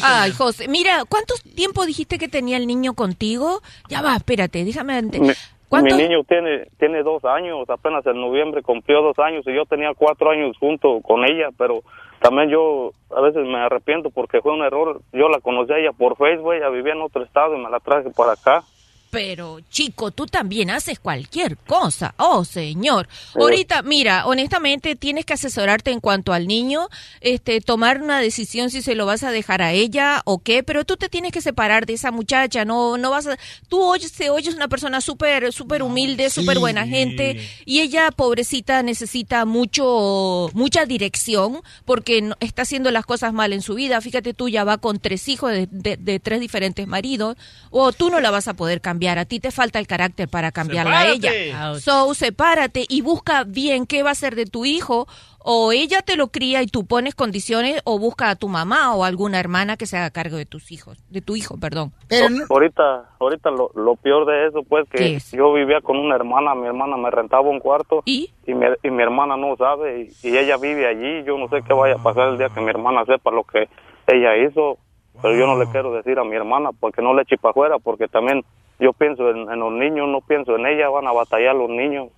Ay, José, mira, ¿cuánto tiempo dijiste que tenía el niño contigo? Ya va, espérate, déjame... ante- Mi, Mi niño tiene tiene dos años, apenas en noviembre cumplió dos años y yo tenía cuatro años junto con ella, pero también yo a veces me arrepiento porque fue un error. Yo la conocí a ella por Facebook, ella vivía en otro estado y me la traje para acá. Pero, chico, tú también haces cualquier cosa. Oh, señor. Sí. Ahorita, mira, honestamente tienes que asesorarte en cuanto al niño, este, tomar una decisión si se lo vas a dejar a ella o qué, pero tú te tienes que separar de esa muchacha, no, no vas a, tú oyes, te oyes una persona súper, súper humilde, súper buena gente, y ella, pobrecita, necesita mucho, mucha dirección, porque no- está haciendo las cosas mal en su vida. Fíjate, tú ya va con tres hijos de, de- de tres diferentes maridos, o tú no la vas a poder cambiar, a ti te falta el carácter para cambiarla a ella. Ouch. So, sepárate y busca bien qué va a ser de tu hijo, o ella te lo cría y tú pones condiciones, o busca a tu mamá o alguna hermana que se haga cargo de tus hijos, de tu hijo, perdón. Ahorita ahorita lo, lo peor de eso pues ¿Qué que es? yo vivía con una hermana, mi hermana me rentaba un cuarto y mi, y mi hermana no sabe y, y ella vive allí, yo no sé qué vaya a pasar el día que mi hermana sepa lo que ella hizo, pero yo no le quiero decir a mi hermana porque no le eche para afuera, porque también yo pienso en, en los niños, no pienso en ella, van a batallar los niños.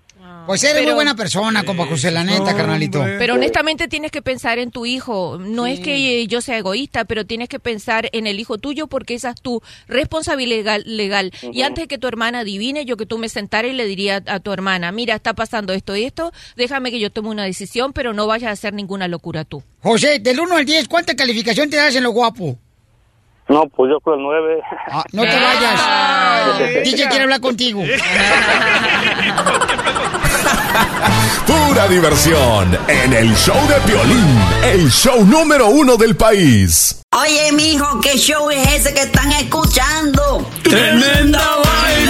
Pues eres muy buena persona, compa José, la neta, carnalito. Pero honestamente tienes que pensar en tu hijo. No es que yo sea egoísta, pero tienes que pensar en el hijo tuyo porque esa es tu responsabilidad legal. legal. Y antes de que tu hermana adivine, yo que tú me sentara y le diría a tu hermana, mira, está pasando esto y esto, déjame que yo tome una decisión, pero no vayas a hacer ninguna locura tú. José, del 1 al 10, ¿cuánta calificación te das en lo guapo? No, pues yo creo el 9. no te vayas. DJ quiere hablar contigo. Pura diversión en el show de Piolín, el show número uno del país. Oye, mijo, ¿qué show es ese que están escuchando? ¡Tremenda vaina!